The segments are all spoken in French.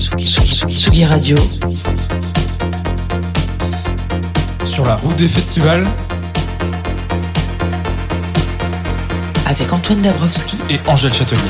Tsugi, Tsugi, Tsugi, Radio. Sur la route des festivals Avec Antoine Dabrowski et Angèle Châtelier.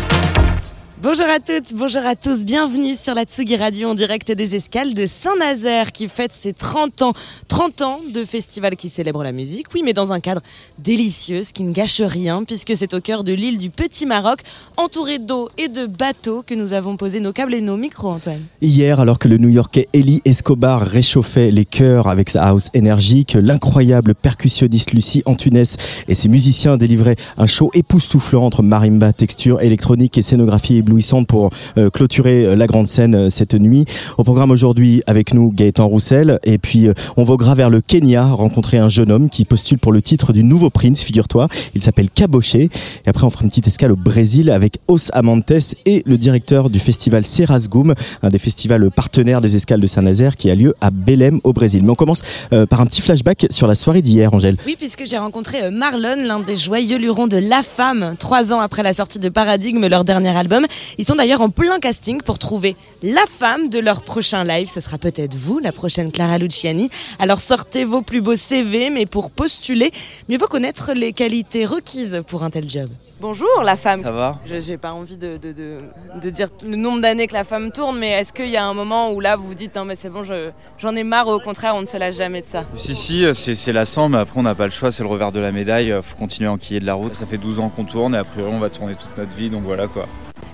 Bonjour à toutes, bonjour à tous, bienvenue sur la Tsugi Radio en direct des escales de Saint-Nazaire qui fête ses 30 ans. 30 ans de festival qui célèbre la musique, oui, mais dans un cadre délicieux, ce qui ne gâche rien puisque c'est au cœur de l'île du Petit Maroc, entouré d'eau et de bateaux que nous avons posé nos câbles et nos micros, Antoine. Hier, alors que le New-Yorkais Eli Escobar réchauffait les chœurs avec sa house énergique, l'incroyable percussionniste Lucie Antunes et ses musiciens délivraient un show époustouflant entre marimba, texture électronique et scénographie éblouissante pour euh, clôturer euh, la grande scène euh, cette nuit. Au programme aujourd'hui avec nous Gaëtan Roussel et puis on voguera vers le Kenya rencontrer un jeune homme qui postule pour le titre du nouveau prince, figure-toi. Il s'appelle Caboché. Et après on fera une petite escale au Brésil avec Os Amantes et le directeur du festival Serasgoum, un des festivals partenaires des escales de Saint-Nazaire qui a lieu à Belém au Brésil. Mais on commence par un petit flashback sur la soirée d'hier, Angèle. Oui, puisque j'ai rencontré Marlon, l'un des joyeux lurons de La Femme, trois ans après la sortie de Paradigme, leur dernier album. Ils sont d'ailleurs en plein casting pour trouver la femme de leur prochain live. Ce sera peut-être vous, la prochaine Clara Luciani. Alors sortez vos plus beaux CV, mais pour postuler, mieux vaut connaître les qualités requises pour un tel job. Bonjour la femme. Ça va Je- J'ai pas envie de, de- de- de dire le nombre d'années que la femme tourne, mais est-ce qu'il y a un moment où là vous vous dites non mais c'est bon, je- j'en ai marre, ou au contraire on ne se lâche jamais de ça? Si, si, euh, c'est lassant, mais après on n'a pas le choix, c'est le revers de la médaille, euh, faut continuer à enquiller de la route. Ça fait 12 ans qu'on tourne et a priori on va tourner toute notre vie, donc voilà quoi.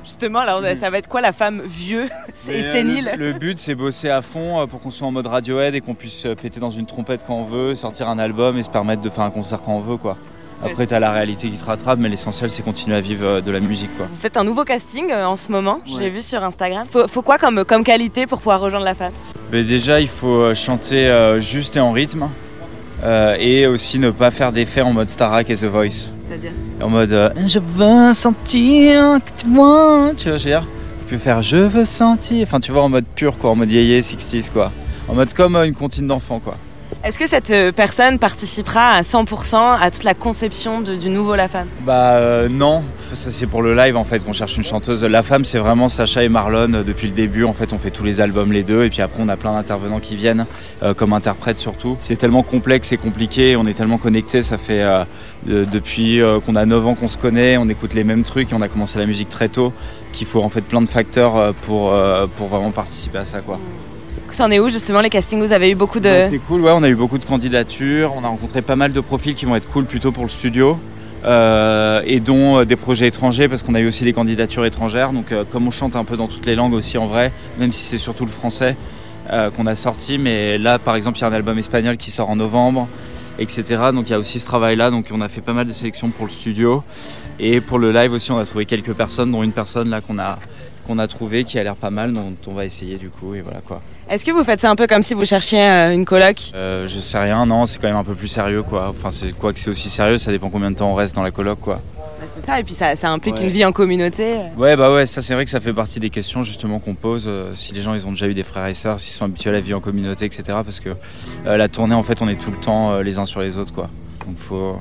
Justement, alors ça va être quoi la femme vieux et euh, sénile Le, le but c'est bosser à fond euh, pour qu'on soit en mode Radiohead et qu'on puisse euh, péter dans une trompette quand on veut, sortir un album et se permettre de faire un concert quand on veut quoi. Après t'as la réalité qui te rattrape, mais l'essentiel c'est continuer à vivre euh, de la musique quoi. Vous faites un nouveau casting euh, en ce moment, Ouais. vu sur Instagram. Faut, faut quoi comme, comme qualité pour pouvoir rejoindre la femme? Mais déjà il faut euh, chanter euh, juste et en rythme. Euh, et aussi ne pas faire d'effets en mode Starac et The Voice. C'est-à-dire En mode euh, Je veux sentir que tu vois, tu vois, je veux dire. Tu peux faire Je veux sentir, enfin tu vois, en mode pur quoi, en mode yéyé 60s quoi. En mode comme euh, une comptine d'enfant quoi. Est-ce que cette euh, personne participera à 100% à toute la conception du nouveau La Femme? Bah euh, non, ça c'est pour le live en fait qu'on cherche une chanteuse. La femme c'est vraiment Sacha et Marlon euh, depuis le début. En fait on fait tous les albums les deux et puis après on a plein d'intervenants qui viennent comme interprètes surtout. C'est tellement complexe et compliqué, on est tellement connectés, ça fait de- depuis qu'on a 9 ans qu'on se connaît, on écoute les mêmes trucs on a commencé la musique très tôt qu'il faut en fait plein de facteurs pour, pour vraiment participer à ça quoi. Ça en est où justement les castings? Vous avez eu beaucoup de... Ouais, c'est cool, ouais, on a eu beaucoup de candidatures, on a rencontré pas mal de profils qui vont être cool plutôt pour le studio. euh, et dont euh, des projets étrangers parce qu'on a eu aussi des candidatures étrangères. Donc euh, comme on chante un peu dans toutes les langues aussi en vrai même si c'est surtout le français qu'on a sorti. Mais là par exemple il y a un album espagnol qui sort en novembre etc donc il y a aussi ce travail là donc on a fait pas mal de sélections pour le studio. Et pour le live aussi on a trouvé quelques personnes dont une personne là qu'on a qu'on a trouvé qui a l'air pas mal dont on va essayer du coup et voilà quoi Est-ce que vous faites ça un peu comme si vous cherchiez euh, une coloc? Euh, je sais rien, non, c'est quand même un peu plus sérieux quoi. Enfin, c'est quoi que c'est aussi sérieux, ça dépend combien de temps on reste dans la coloc quoi. Bah, C'est ça, et puis ça, ça implique Ouais. une vie en communauté. Ouais, bah ouais, ça c'est vrai que ça fait partie des questions justement qu'on pose. euh, si les gens ils ont déjà eu des frères et sœurs, s'ils sont habitués à la vie en communauté, etc. Parce que euh, la tournée en fait, on est tout le temps les uns sur les autres quoi. Donc faut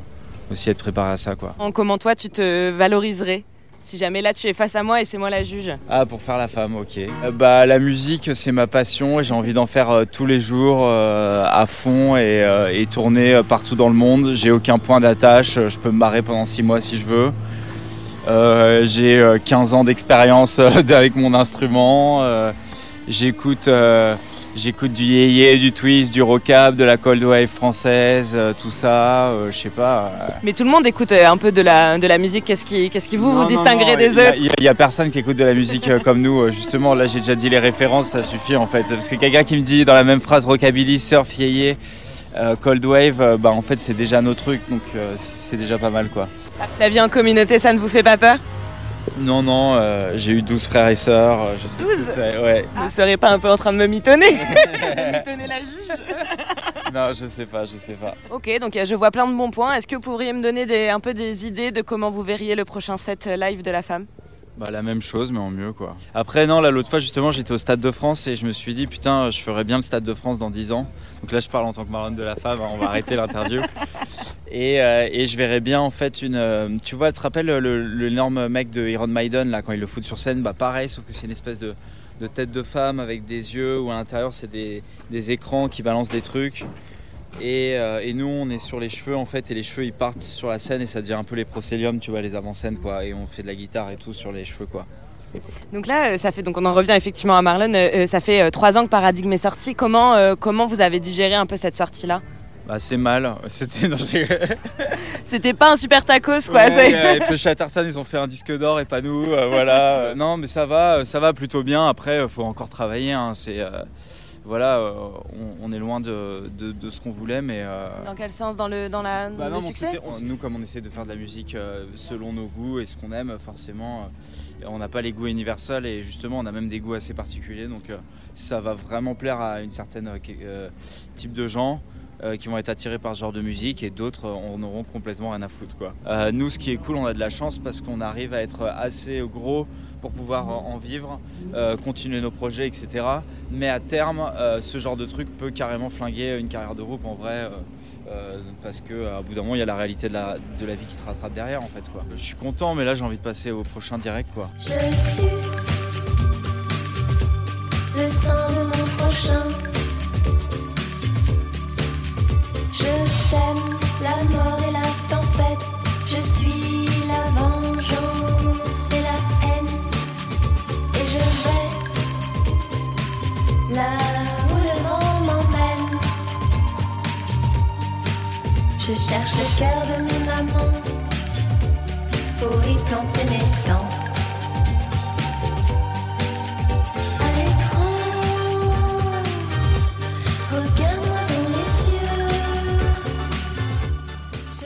aussi être préparé à ça quoi. En comment toi tu te valoriserais? Si jamais là tu es face à moi et c'est moi la juge Ah, pour faire la femme, ok. Euh, bah, la musique, c'est ma passion et j'ai envie d'en faire euh, tous les jours euh, à fond et, tourner partout dans le monde. J'ai aucun point d'attache, je peux me barrer pendant six mois si je veux. J'ai euh, 15 ans d'expérience avec mon instrument. J'écoute j'écoute du yéyé, du twist, du rockab, de la cold wave française, euh, tout ça. euh, je sais pas. euh, Mais tout le monde écoute euh, un peu de la, de la musique. Qu'est-ce qui, qu'est-ce qui vous, vous non, distinguerez des il y a- autres Il n'y a, personne qui écoute de la musique euh, comme nous. Justement, là, j'ai déjà dit les références, ça suffit en fait. Parce que quelqu'un qui me dit dans la même phrase rockabilly, surf, yéyé, euh, cold wave, euh, bah en fait, c'est déjà nos trucs. Donc, euh, c'est c'est déjà pas mal quoi. La vie en communauté, ça ne vous fait pas peur? Non, non, euh, j'ai eu 12 frères et sœurs, euh, je sais ce que 12? c'est, ouais. Ne serais pas un peu en train de me mitonner Mitonner la juge Non, je sais pas, je sais pas. Ok, donc euh, je vois plein de bons points. Est-ce que vous pourriez me donner des, un peu des idées de comment vous verriez le prochain set live de la femme? Bah la même chose mais en mieux quoi. Après non là l'autre fois justement j'étais au Stade de France et je me suis dit putain je ferais bien le Stade de France dans 10 ans. Donc là je parle en tant que Marlon de la femme, hein, on va arrêter l'interview. Et, euh, et je verrais bien en fait une... euh, tu vois tu te rappelles le- l'énorme mec de Iron Maiden là quand il le fout sur scène Bah pareil sauf que c'est une espèce de, de tête de femme avec des yeux où à l'intérieur c'est des, des écrans qui balancent des trucs. Et, euh, et nous on est sur les cheveux en fait et les cheveux ils partent sur la scène et ça devient un peu les procéliums tu vois les avant-scènes quoi et on fait de la guitare et tout sur les cheveux quoi. Donc là, euh, ça fait donc on en revient effectivement à Marlon. euh, ça fait euh, trois ans que Paradigme est sorti. Comment euh, comment vous avez digéré un peu cette sortie là Bah c'est mal, c'était... C'était pas un super tacos quoi. Ouais, euh, Feu Chatterton, ils ont fait un disque d'or et pas nous, euh, voilà. Non mais ça va, ça va plutôt bien, après il faut encore travailler, hein, c'est... voilà, euh, on, on est loin de, de- de ce qu'on voulait, mais... euh, Dans quel sens? Dans le dans la bah le non, succès? on- nous comme on essaie de faire de la musique euh, selon nos goûts et ce qu'on aime, forcément, euh, on n'a pas les goûts universels et justement on a même des goûts assez particuliers, donc euh, ça va vraiment plaire à une certaine type de gens euh, qui vont être attirés par ce genre de musique et d'autres euh, en auront complètement rien à foutre quoi. Euh, nous ce qui est cool on a de la chance parce qu'on arrive à être assez gros pour pouvoir en vivre, continuer nos projets etc. Mais à terme ce genre de truc peut carrément flinguer une carrière de groupe en vrai. parce que à bout d'un moment il y a la réalité de la, de la vie qui te rattrape derrière en fait quoi. Je suis content mais là j'ai envie de passer au prochain direct quoi. Je le sang de mon prochain. Je sème la mort et la tempête. Je suis la vengeance et la haine. Et je vais là où le vent m'emmène. Je cherche le cœur de mon amant pour y planter mes dents.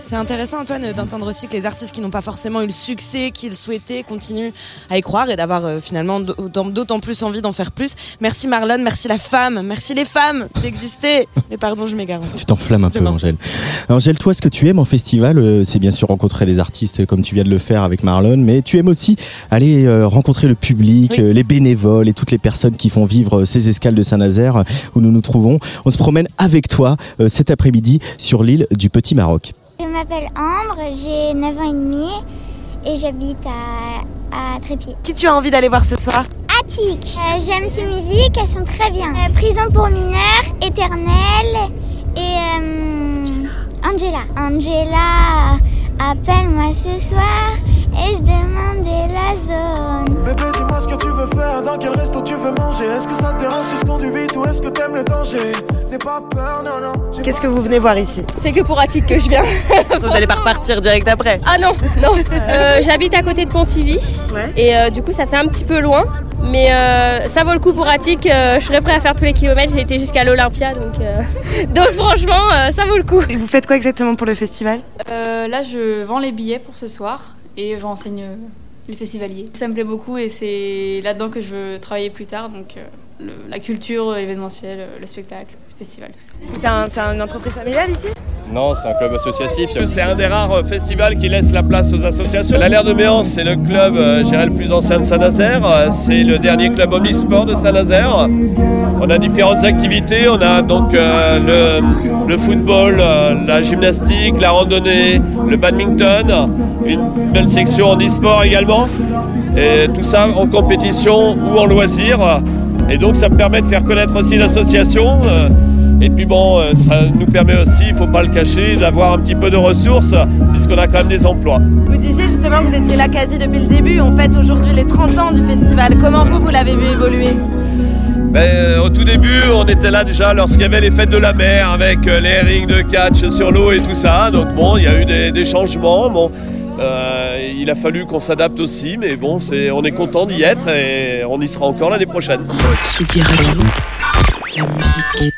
C'est intéressant Antoine d'entendre aussi que les artistes qui n'ont pas forcément eu le succès qu'ils souhaitaient continuent à y croire et d'avoir euh, finalement d'autant plus envie d'en faire plus. Merci Marlon, merci la femme, merci les femmes d'exister. Mais pardon, je m'égare. Tu t'enflammes un Je peu, Angèle. Angèle, toi, ce que tu aimes en festival, euh, c'est bien sûr rencontrer des artistes comme tu viens de le faire avec Marlon, mais tu aimes aussi aller euh, rencontrer le public, Oui. les bénévoles et toutes les personnes qui font vivre ces escales de Saint-Nazaire où nous nous trouvons. On se promène avec toi cet après-midi sur l'île du Petit Maroc. Je m'appelle Ambre, j'ai 9 ans et demi et j'habite à, à Trépied. Qui tu as envie d'aller voir ce soir Attic, euh, j'aime ces musiques, elles sont très bien. Euh, Prison pour mineurs, Éternel et euh, Angela. Angela, appelle-moi ce soir et je demandais la zone. Bébé, dis-moi ce que tu veux faire, dans quel resto tu veux manger. Est-ce que ça te dérange si je conduis vite ou est-ce que t'aimes le danger? N'aie pas peur, non, non. Qu'est-ce que vous venez voir ici? C'est que pour Attic que je viens. Vous n'allez pas repartir direct après. Ah non, non. Euh, J'habite à côté de Pontivy Ouais. et euh, du coup ça fait un petit peu loin. Mais euh, ça vaut le coup pour Attic, euh, je serais prêt à faire tous les kilomètres, j'ai été jusqu'à l'Olympia donc, euh, donc franchement euh, ça vaut le coup. Et vous faites quoi exactement pour le festival? Euh, là, je vends les billets pour ce soir et je renseigne euh, les festivaliers. Ça me plaît beaucoup et c'est là-dedans que je veux travailler plus tard. Donc, euh, la culture événementielle, euh, le spectacle, le festival, tout ça. C'est un- c'est une entreprise familiale ici? Non, c'est un club associatif. C'est un des rares euh, festivals qui laisse la place aux associations. La Laire de Méance, c'est le club, euh, dirais, le plus ancien de Saint-Nazaire. Euh, C'est le dernier club omnisport de Saint-Nazaire. On a différentes activités. On a donc euh, le, le football, la gymnastique, la randonnée, le badminton, une belle section en e-sport également. Et tout ça en compétition ou en loisir. Et donc ça me permet de faire connaître aussi l'association. Et puis bon, euh, ça nous permet aussi, il ne faut pas le cacher, d'avoir un petit peu de ressources, puisqu'on a quand même des emplois. Vous disiez justement que vous étiez là quasi depuis le début. On fête aujourd'hui les 30 ans du festival. Comment vous, vous l'avez vu évoluer? Ben, euh, au tout début, on était là déjà lorsqu'il y avait les fêtes de la mer, avec euh, les rings de catch sur l'eau et tout ça. Donc bon, il y a eu des, des changements. Bon, euh, il a fallu qu'on s'adapte aussi, mais bon, c'est, on est content d'y être et on y sera encore l'année prochaine. Tsugi Radio, la musique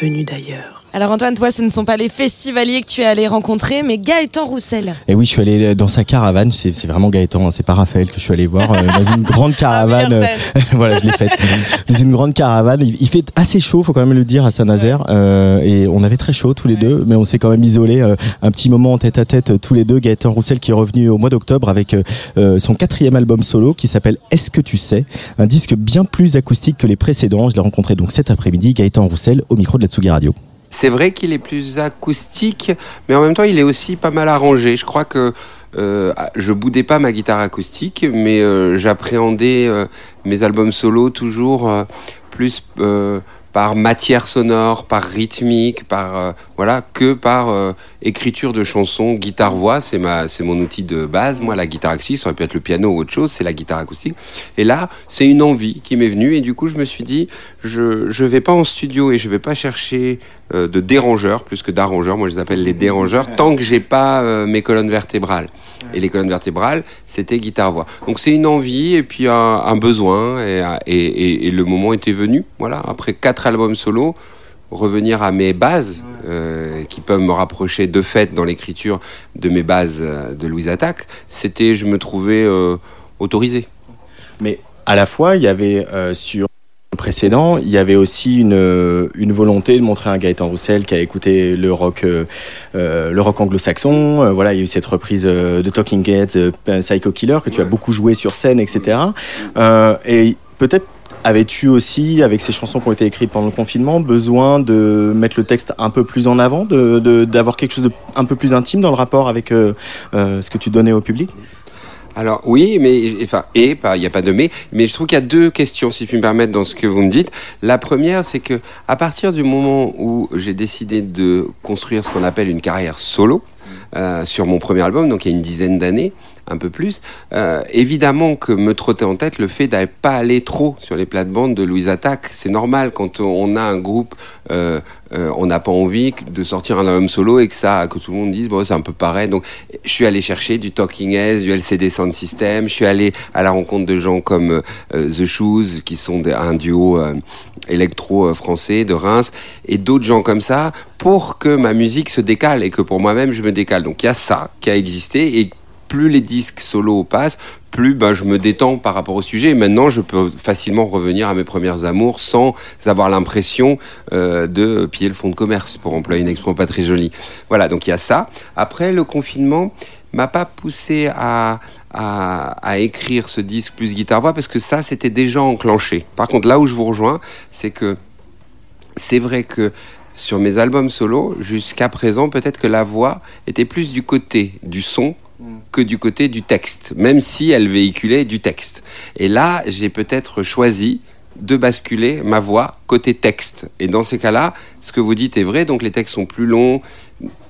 venue d'ailleurs. Alors Antoine, toi, ce ne sont pas les festivaliers que tu es allé rencontrer, mais Gaëtan Roussel. Et oui, je suis allé dans sa caravane. C'est vraiment Gaëtan, hein, c'est pas Raphaël que je suis allé voir euh, dans une grande caravane. euh, voilà, je l'ai faite. Dans une grande caravane. Il, il fait assez chaud, faut quand même le dire, à Saint-Nazaire. Euh, et on avait très chaud tous les deux, mais on s'est quand même isolé un petit moment en tête à tête euh, tous les deux. Gaëtan Roussel qui est revenu au mois d'octobre avec euh, euh, son quatrième album solo qui s'appelle Est-ce que tu sais? Un disque bien plus acoustique que les précédents. Je l'ai rencontré donc cet après-midi. Gaëtan Roussel au micro de la Tsugi Radio. C'est vrai qu'il est plus acoustique, mais en même temps, il est aussi pas mal arrangé. Je crois que euh, je boudais pas ma guitare acoustique, mais euh, j'appréhendais euh, mes albums solo toujours plus par matière sonore, par rythmique, par voilà, que par écriture de chansons, guitare voix. C'est ma, c'est mon outil de base. Moi, la guitare acoustique, ça aurait pu être le piano ou autre chose. C'est la guitare acoustique. Et là, c'est une envie qui m'est venue, et du coup, je me suis dit, je je vais pas en studio et je vais pas chercher euh, de dérangeurs plus que d'arrangeurs. Moi, je les appelle les dérangeurs tant que j'ai pas euh, mes colonnes vertébrales. Et les colonnes vertébrales, c'était guitare-voix. Donc c'est une envie et puis un, un besoin et, et, et- et le moment était venu. Voilà, après quatre albums solo, revenir à mes bases euh, qui peuvent me rapprocher de fait dans l'écriture de mes bases euh, de Louise Attaque, c'était, je me trouvais euh, autorisé. Mais à la fois, il y avait euh, sur le précédent, il y avait aussi une, une volonté de montrer un Gaëtan Roussel qui a écouté le rock, le rock anglo-saxon. Euh, voilà, il y a eu cette reprise euh, de Talking Heads, euh, Psycho Killer, que tu as beaucoup joué sur scène, etc. Euh, et peut-être avais-tu aussi, avec ces chansons qui ont été écrites pendant le confinement, besoin de mettre le texte un peu plus en avant, de- de- d'avoir quelque chose de un peu plus intime dans le rapport avec euh, euh, ce que tu donnais au public? Alors oui, mais et pas, il n'y a pas de mais, mais je trouve qu'il y a deux questions, si puis me permettre, dans ce que vous me dites. La première, c'est que à partir du moment où j'ai décidé de construire ce qu'on appelle une carrière solo euh, sur mon premier album, donc il y a une dizaine d'années, un peu plus, euh, évidemment que me trottait en tête le fait d'aller pas aller trop sur les plates-bandes de Louise Attaque. C'est normal quand on a un groupe, euh, on n'a pas envie de sortir un album solo et que ça, que tout le monde dise bon c'est un peu pareil. Donc je suis allé chercher du Talking Heads, du LCD Sound System. Je suis allé à la rencontre de gens comme The Shoes, qui sont un duo euh, électro euh, français de Reims, et d'autres gens comme ça, pour que ma musique se décale et que pour moi-même je me décale. Donc il y a ça qui a existé et plus les disques solo passent, plus ben, je me détends par rapport au sujet. Et maintenant, je peux facilement revenir à mes premières amours sans avoir l'impression euh, de piller le fonds de commerce, pour employer une expression pas très jolie. Voilà, donc il y a ça. Après, le confinement m'a pas poussé à, à, à écrire ce disque plus guitare-voix, parce que ça, c'était déjà enclenché. Par contre, là où je vous rejoins, c'est que c'est vrai que sur mes albums solo, jusqu'à présent, peut-être que la voix était plus du côté du son que du côté du texte, même si elle véhiculait du texte. Et là, j'ai peut-être choisi de basculer ma voix côté texte. Et dans ces cas-là, ce que vous dites est vrai, donc les textes sont plus longs,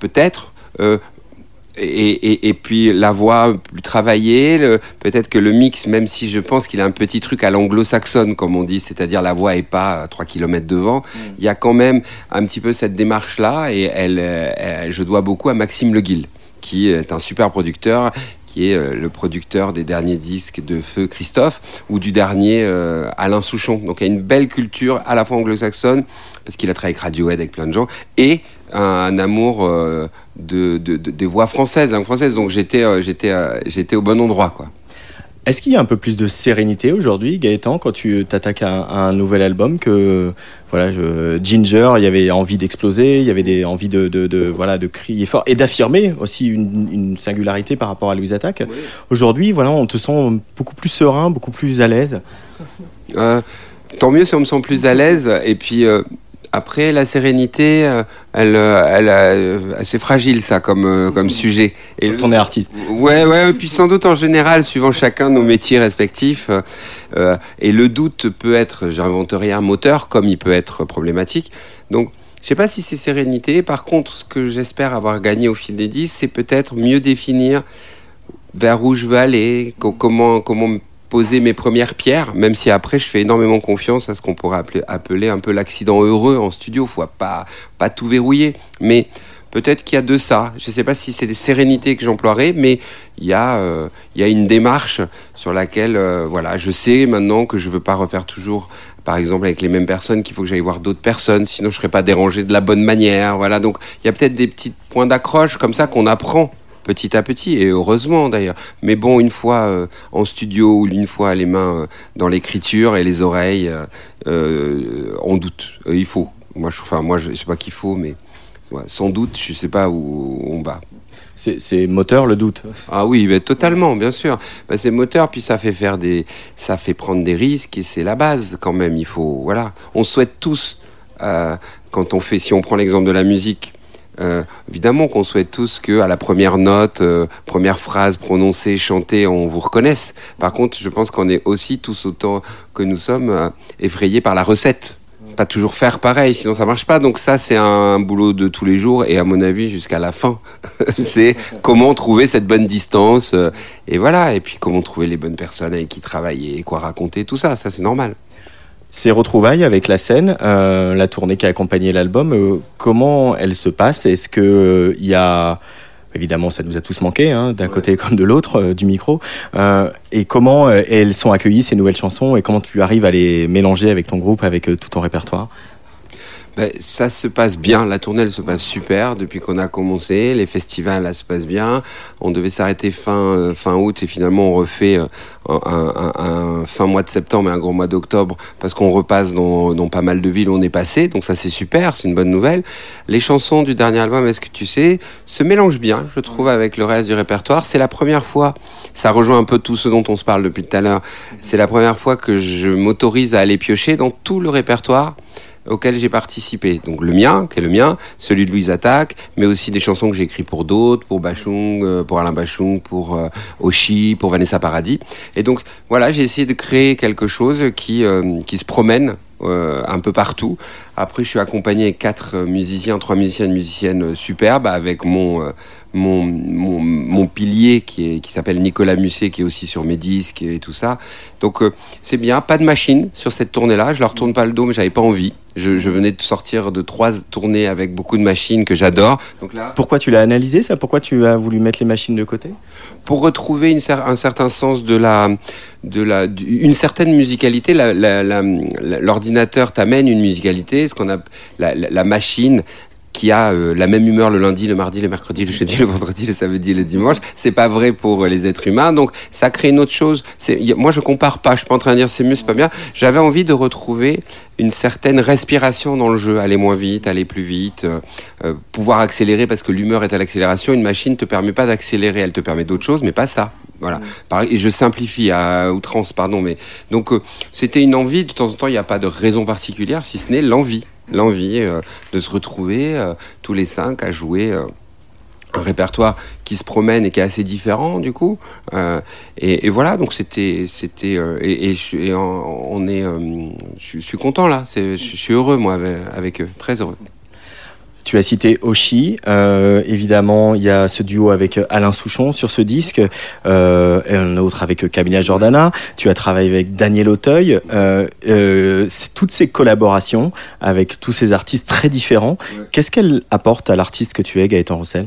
peut-être. euh, et, et- et puis la voix plus travaillée, peut-être que le mix, même si je pense qu'il a un petit truc à l'anglo-saxonne, comme on dit, c'est-à-dire la voix est pas à 3 km devant, il y a quand même un petit peu cette démarche-là, et elle, euh, elle- je dois beaucoup à Maxime Le Guil, qui est un super producteur, qui est euh, le producteur des derniers disques de Feu Christophe, ou du dernier euh, Alain Souchon. Donc il y a une belle culture à la fois anglo-saxonne, parce qu'il a travaillé avec Radiohead, avec plein de gens, et un, amour euh, de, de- de- des voix françaises, langue française. Donc j'étais j'étais au bon endroit, quoi. Est-ce qu'il y a un peu plus de sérénité aujourd'hui, Gaëtan, quand tu t'attaques à, un- à un nouvel album que voilà, je- Ginger, il y avait envie d'exploser, il y avait des envie de, de, de- voilà de crier fort et d'affirmer aussi une, une singularité par rapport à Louise Attaque. Aujourd'hui, voilà, on te sent beaucoup plus serein, beaucoup plus à l'aise. Euh, tant mieux si on me sent plus à l'aise. Et puis euh, après, la sérénité, euh, elle, euh, elle, euh, c'est fragile ça comme comme sujet. Et on est artiste. Ouais, ouais. Et puis sans doute en général, suivant chacun nos métiers respectifs, euh, et le doute peut être, j'invente rien, moteur, comme il peut être problématique. Donc je sais pas si c'est sérénité. Par contre, ce que j'espère avoir gagné au fil des dix, c'est peut-être mieux définir vers où je veux aller, co- comment, comment me poser mes premières pierres, même si après je fais énormément confiance à ce qu'on pourrait appeler, un peu l'accident heureux en studio. Faut pas, pas tout verrouiller. Mais peut-être qu'il y a de ça. Je ne sais pas si c'est des sérénités que j'emploierais, mais il y, a, euh, il y a une démarche sur laquelle, euh, voilà, je sais maintenant que je ne veux pas refaire toujours, par exemple, avec les mêmes personnes, qu'il faut que j'aille voir d'autres personnes, sinon je ne serais pas dérangé de la bonne manière. Voilà, donc il y a peut-être des petits points d'accroche comme ça qu'on apprend petit à petit, et heureusement d'ailleurs. Mais bon, une fois euh, en studio ou une fois les mains euh, dans l'écriture et les oreilles, euh, on doute. Il faut. Moi, je, enfin, moi, je sais pas qu'il faut, mais ouais, sans doute, je sais pas où on va. C'est moteur le doute. Ah oui, mais totalement, bien sûr. Bah, c'est moteur, puis ça fait faire des, ça fait prendre des risques et c'est la base quand même. Il faut, voilà. On souhaite tous, euh, quand on fait, si on prend l'exemple de la musique, euh, évidemment qu'on souhaite tous que à la première note, euh, première phrase prononcée, chantée, on vous reconnaisse. Par contre, je pense qu'on est aussi tous autant que nous sommes euh, effrayés par la recette. Pas toujours faire pareil, sinon ça marche pas. Donc ça, c'est un boulot de tous les jours et à mon avis jusqu'à la fin. c'est comment trouver cette bonne distance et voilà. Et puis comment trouver les bonnes personnes avec qui travailler, quoi raconter, tout ça. Ça, c'est normal. Ces retrouvailles avec la scène, euh, la tournée qui a accompagné l'album, euh, comment elle se passe? Est-ce que euh, il y a Évidemment, ça nous a tous manqué, hein, d'un côté comme de l'autre euh, du micro. Euh, et comment euh, elles sont accueillies, ces nouvelles chansons, et comment tu arrives à les mélanger avec ton groupe, avec euh, tout ton répertoire? Ben, ça se passe bien, la tournée elle se passe super depuis qu'on a commencé, les festivals là se passent bien. On devait s'arrêter fin euh, fin août et finalement on refait euh, un, fin mois de septembre et un gros mois d'octobre parce qu'on repasse dans, dans pas mal de villes où on est passé, donc ça c'est super, c'est une bonne nouvelle. Les chansons du dernier album, est-ce que tu sais, se mélangent bien, je trouve, avec le reste du répertoire. C'est la première fois, ça rejoint un peu tout ce dont on se parle depuis tout à l'heure. C'est la première fois que je m'autorise à aller piocher dans tout le répertoire auquel j'ai participé. Donc le mien, qui est le mien, celui de Louise Attaque, mais aussi des chansons que j'ai écrites pour d'autres, pour Bachung, euh, pour Alain Bachung, pour euh, Oshi, pour Vanessa Paradis. Et donc voilà, j'ai essayé de créer quelque chose qui, euh, qui se promène euh, un peu partout. Après, je suis accompagné quatre euh, musiciens, trois musiciens et une musicienne euh, superbes, avec mon, euh, mon, mon, mon pilier qui, s'appelle Nicolas Musset, qui est aussi sur mes disques et tout ça. Donc euh, c'est bien, pas de machine sur cette tournée-là. Je leur tourne pas le dos, mais j'avais pas envie. Je, je venais de sortir de trois tournées avec beaucoup de machines que j'adore. Donc là, Pourquoi tu l'as analysé ça? Pourquoi tu as voulu mettre les machines de côté? Pour retrouver une cer- un certain sens de la, de la, du- une certaine musicalité, l'ordinateur t'amène une musicalité, ce qu'on a, la machine qui a euh, la même humeur le lundi, le mardi, le mercredi, le jeudi, le vendredi, le samedi, le dimanche. C'est pas vrai pour euh, les êtres humains, donc ça crée une autre chose. A- moi, je compare pas. Je suis pas en train de dire c'est mieux, c'est pas bien. J'avais envie de retrouver une certaine respiration dans le jeu, aller moins vite, aller plus vite, euh, pouvoir accélérer parce que l'humeur est à l'accélération. Une machine te permet pas d'accélérer, elle te permet d'autres choses, mais pas ça. Voilà. Pareil, et je simplifie à outrance, pardon, mais donc euh, c'était une envie. De temps en temps, il n'y a pas de raison particulière, si ce n'est l'envie, l'envie euh, de se retrouver euh, tous les cinq à jouer. euh, un répertoire qui se promène et qui est assez différent du coup. Et, voilà donc c'était c'était et, on, est je, suis content là. Je suis heureux moi avec, avec eux. Très heureux Tu as cité Oshi, euh, évidemment il y a ce duo avec Alain Souchon sur ce disque, euh, et un autre avec Camilla Jordana, tu as travaillé avec Daniel Auteuil, euh, euh, toutes ces collaborations avec tous ces artistes très différents, qu'est-ce qu'elles apportent à l'artiste que tu es Gaëtan Roussel?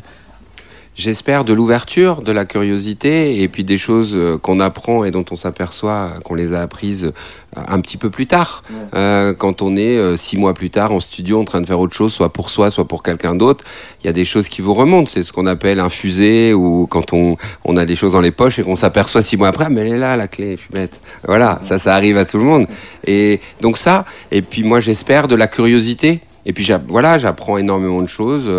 J'espère de l'ouverture, de la curiosité et puis des choses euh, qu'on apprend et dont on s'aperçoit euh, qu'on les a apprises euh, un petit peu plus tard. Euh, quand on est euh, six mois plus tard en studio en train de faire autre chose, soit pour soi, soit pour quelqu'un d'autre, il y a des choses qui vous remontent. C'est ce qu'on appelle un fusée ou quand on, on a des choses dans les poches et qu'on s'aperçoit six mois après, Ah, mais elle est là la clé, je suis bête. Voilà, ça, ça arrive à tout le monde. Et donc ça, et puis moi j'espère de la curiosité. Et puis voilà, j'apprends énormément de choses.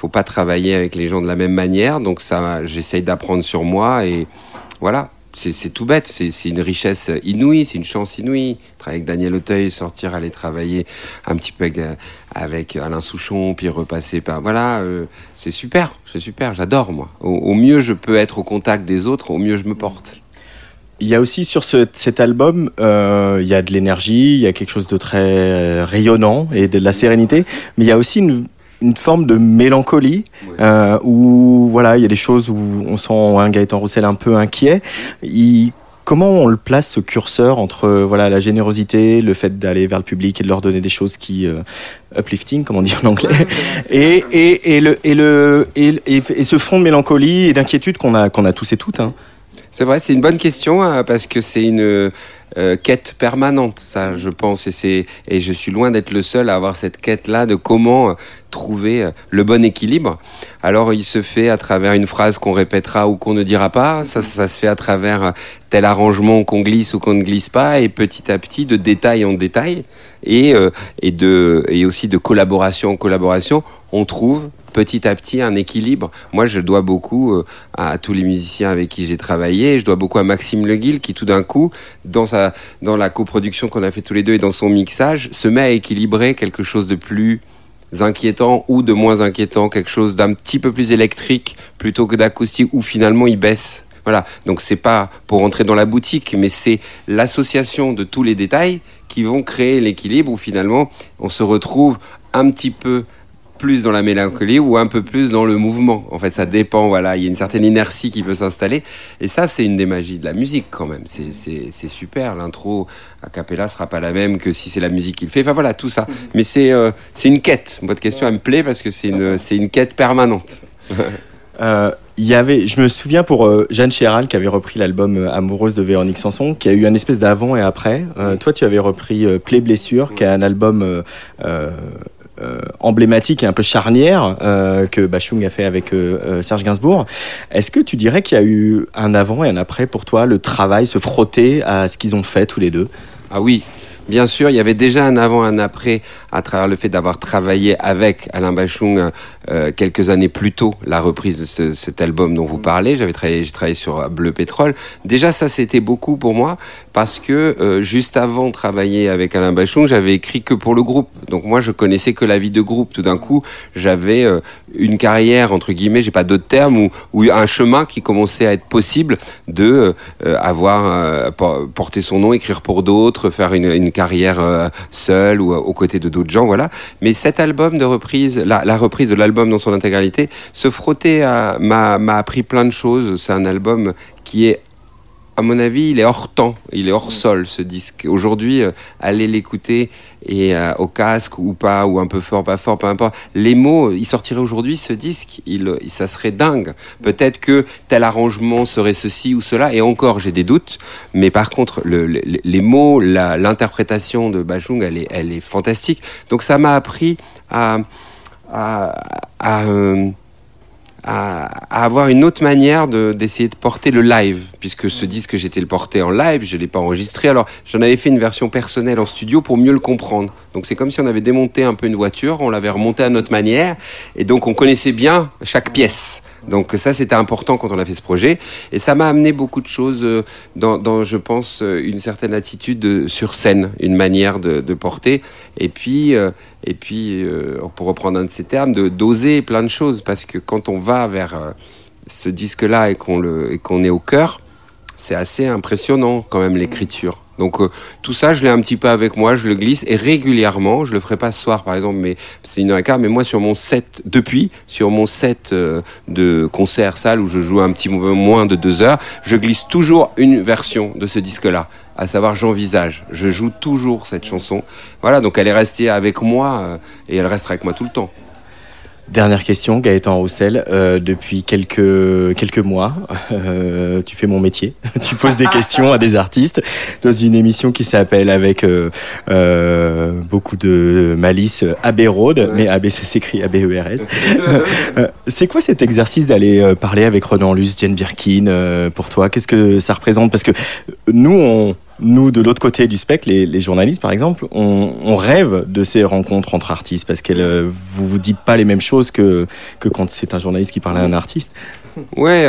Faut pas travailler avec les gens de la même manière, donc ça, j'essaye d'apprendre sur moi et voilà. C'est tout bête, c'est une richesse inouïe, c'est une chance inouïe. Travailler avec Daniel Auteuil, sortir, aller travailler un petit peu avec, euh, Alain Souchon, puis repasser par... Voilà, euh, c'est super, c'est super, j'adore moi. Au, mieux je peux être au contact des autres, au mieux je me porte. Il y a aussi sur ce- cet album, euh, il y a de l'énergie, il y a quelque chose de très rayonnant et de la sérénité, mais il y a aussi une, une forme de mélancolie euh, où voilà, il y a des choses où on sent un Gaëtan Roussel un peu inquiet. Il- comment on le place ce curseur entre voilà la générosité, le fait d'aller vers le public et de leur donner des choses qui euh, uplifting, comme on dit en anglais, et, et, et le et le et, et- et ce fond de mélancolie et d'inquiétude qu'on a qu'on a tous et toutes. Hein. C'est vrai, c'est une bonne question hein, parce que c'est une euh, quête permanente, ça, je pense, et c'est et je suis loin d'être le seul à avoir cette quête-là de comment euh, trouver euh, le bon équilibre. Alors, il se fait à travers une phrase qu'on répétera ou qu'on ne dira pas. Ça, ça se fait à travers tel arrangement qu'on glisse ou qu'on ne glisse pas, et petit à petit, de détail en détail, et euh, et de et aussi de collaboration en collaboration, on trouve petit à petit un équilibre. Moi, je dois beaucoup euh, à tous les musiciens avec qui j'ai travaillé. Je dois beaucoup à Maxime Leguil qui, tout d'un coup, dans la coproduction qu'on a fait tous les deux et dans son mixage, se met à équilibrer quelque chose de plus inquiétant ou de moins inquiétant, quelque chose d'un petit peu plus électrique plutôt que d'acoustique, où finalement il baisse. Voilà, donc c'est pas pour rentrer dans la boutique, mais c'est l'association de tous les détails qui vont créer l'équilibre où finalement on se retrouve un petit peu plus dans la mélancolie ou un peu plus dans le mouvement. En fait, ça dépend. Voilà, il y a une certaine inertie qui peut s'installer. Et ça, c'est une des magies de la musique quand même. C'est- super. L'intro a cappella sera pas la même que si c'est la musique qu'il fait. Enfin voilà, tout ça. Mais c'est euh, c'est une quête. Votre question, elle me plaît parce que c'est une, quête permanente. Euh, y avait, je me souviens pour euh, Jeanne Chéral qui avait repris l'album euh, Amoureuse de Véronique Sanson, qui a eu un espèce d'avant et après. Euh, toi, tu avais repris euh, Play Blessure, qui est un album euh, emblématique et un peu charnière euh, que Bachung a fait avec euh, Serge Gainsbourg. Est-ce que tu dirais qu'il y a eu un avant et un après pour toi, le travail, se frotter à ce qu'ils ont fait tous les deux? Ah oui, bien sûr, il y avait déjà un avant, un après à travers le fait d'avoir travaillé avec Alain Bachung euh, quelques années plus tôt la reprise de ce- cet album dont vous parlez. J'avais travaillé, j'ai travaillé sur Bleu Pétrole. Déjà, ça c'était beaucoup pour moi parce que euh, juste avant de travailler avec Alain Bachung, j'avais écrit que pour le groupe. Donc moi, je connaissais que la vie de groupe. Tout d'un coup, j'avais euh, une carrière entre guillemets, j'ai pas d'autres termes, ou, un chemin qui commençait à être possible de euh, avoir euh, por- porter son nom, écrire pour d'autres, faire une, une carrière euh, seule ou euh, aux côtés de d'autres gens, voilà. Mais cet album de reprise, la, la reprise de l'album dans son intégralité, se frotter m'a appris plein de choses. C'est un album qui est à mon avis, il est hors temps, il est hors sol ce disque. Aujourd'hui, euh, allez l'écouter et euh, au casque ou pas, ou un peu fort, pas fort, peu importe. Les mots, il sortirait aujourd'hui ce disque, il, ça serait dingue. Peut-être que tel arrangement serait ceci ou cela, et encore, j'ai des doutes. Mais par contre, le- le- les mots, l'interprétation de Bachung, elle est, elle est fantastique. Donc ça m'a appris à, à, à, euh, à, à avoir une autre manière de- d'essayer de, porter le live, puisque ce disque j'étais le porter en live, je l'ai pas enregistré. Alors j'en avais fait une version personnelle en studio pour mieux le comprendre. Donc c'est comme si on avait démonté un peu une voiture, on l'avait remontée à notre manière, et donc on connaissait bien chaque pièce. Donc ça c'était important quand on a fait ce projet, et ça m'a amené beaucoup de choses euh, dans, je pense, euh, une certaine attitude de- sur scène, une manière de, porter, et puis euh, euh, pour reprendre un de ces termes, d'oser plein de choses, parce que quand on va vers euh, ce disque-là et qu'on le et qu'on est au cœur, c'est assez impressionnant quand même l'écriture. Donc euh, tout ça, je l'ai un petit peu avec moi, je le glisse et régulièrement, je le ferai pas ce soir par exemple, mais c'est une heure et quart, mais moi sur mon set, depuis, sur mon set euh, de concert salle où je joue un petit peu moins de deux heures, je glisse toujours une version de ce disque-là, à savoir J'envisage. Je joue toujours cette chanson. Voilà, donc elle est restée avec moi euh, et elle restera avec moi tout le temps. Dernière question, Gaëtan Roussel. Euh, depuis quelques, quelques mois, euh, tu fais mon métier. tu poses des questions à des artistes dans une émission qui s'appelle avec euh, euh, beaucoup de malice Abbey Road, mais AB ça s'écrit A-B-E-R-S. Euh, C'est quoi cet exercice d'aller euh, parler avec Renan Luce, Jane Birkin euh, pour toi? Qu'est-ce que ça représente? Parce que nous, on, nous, de l'autre côté du spectre, les, journalistes par exemple, on, rêve de ces rencontres entre artistes parce que vous vous dites pas les mêmes choses que, que quand c'est un journaliste qui parle à un artiste. Ouais,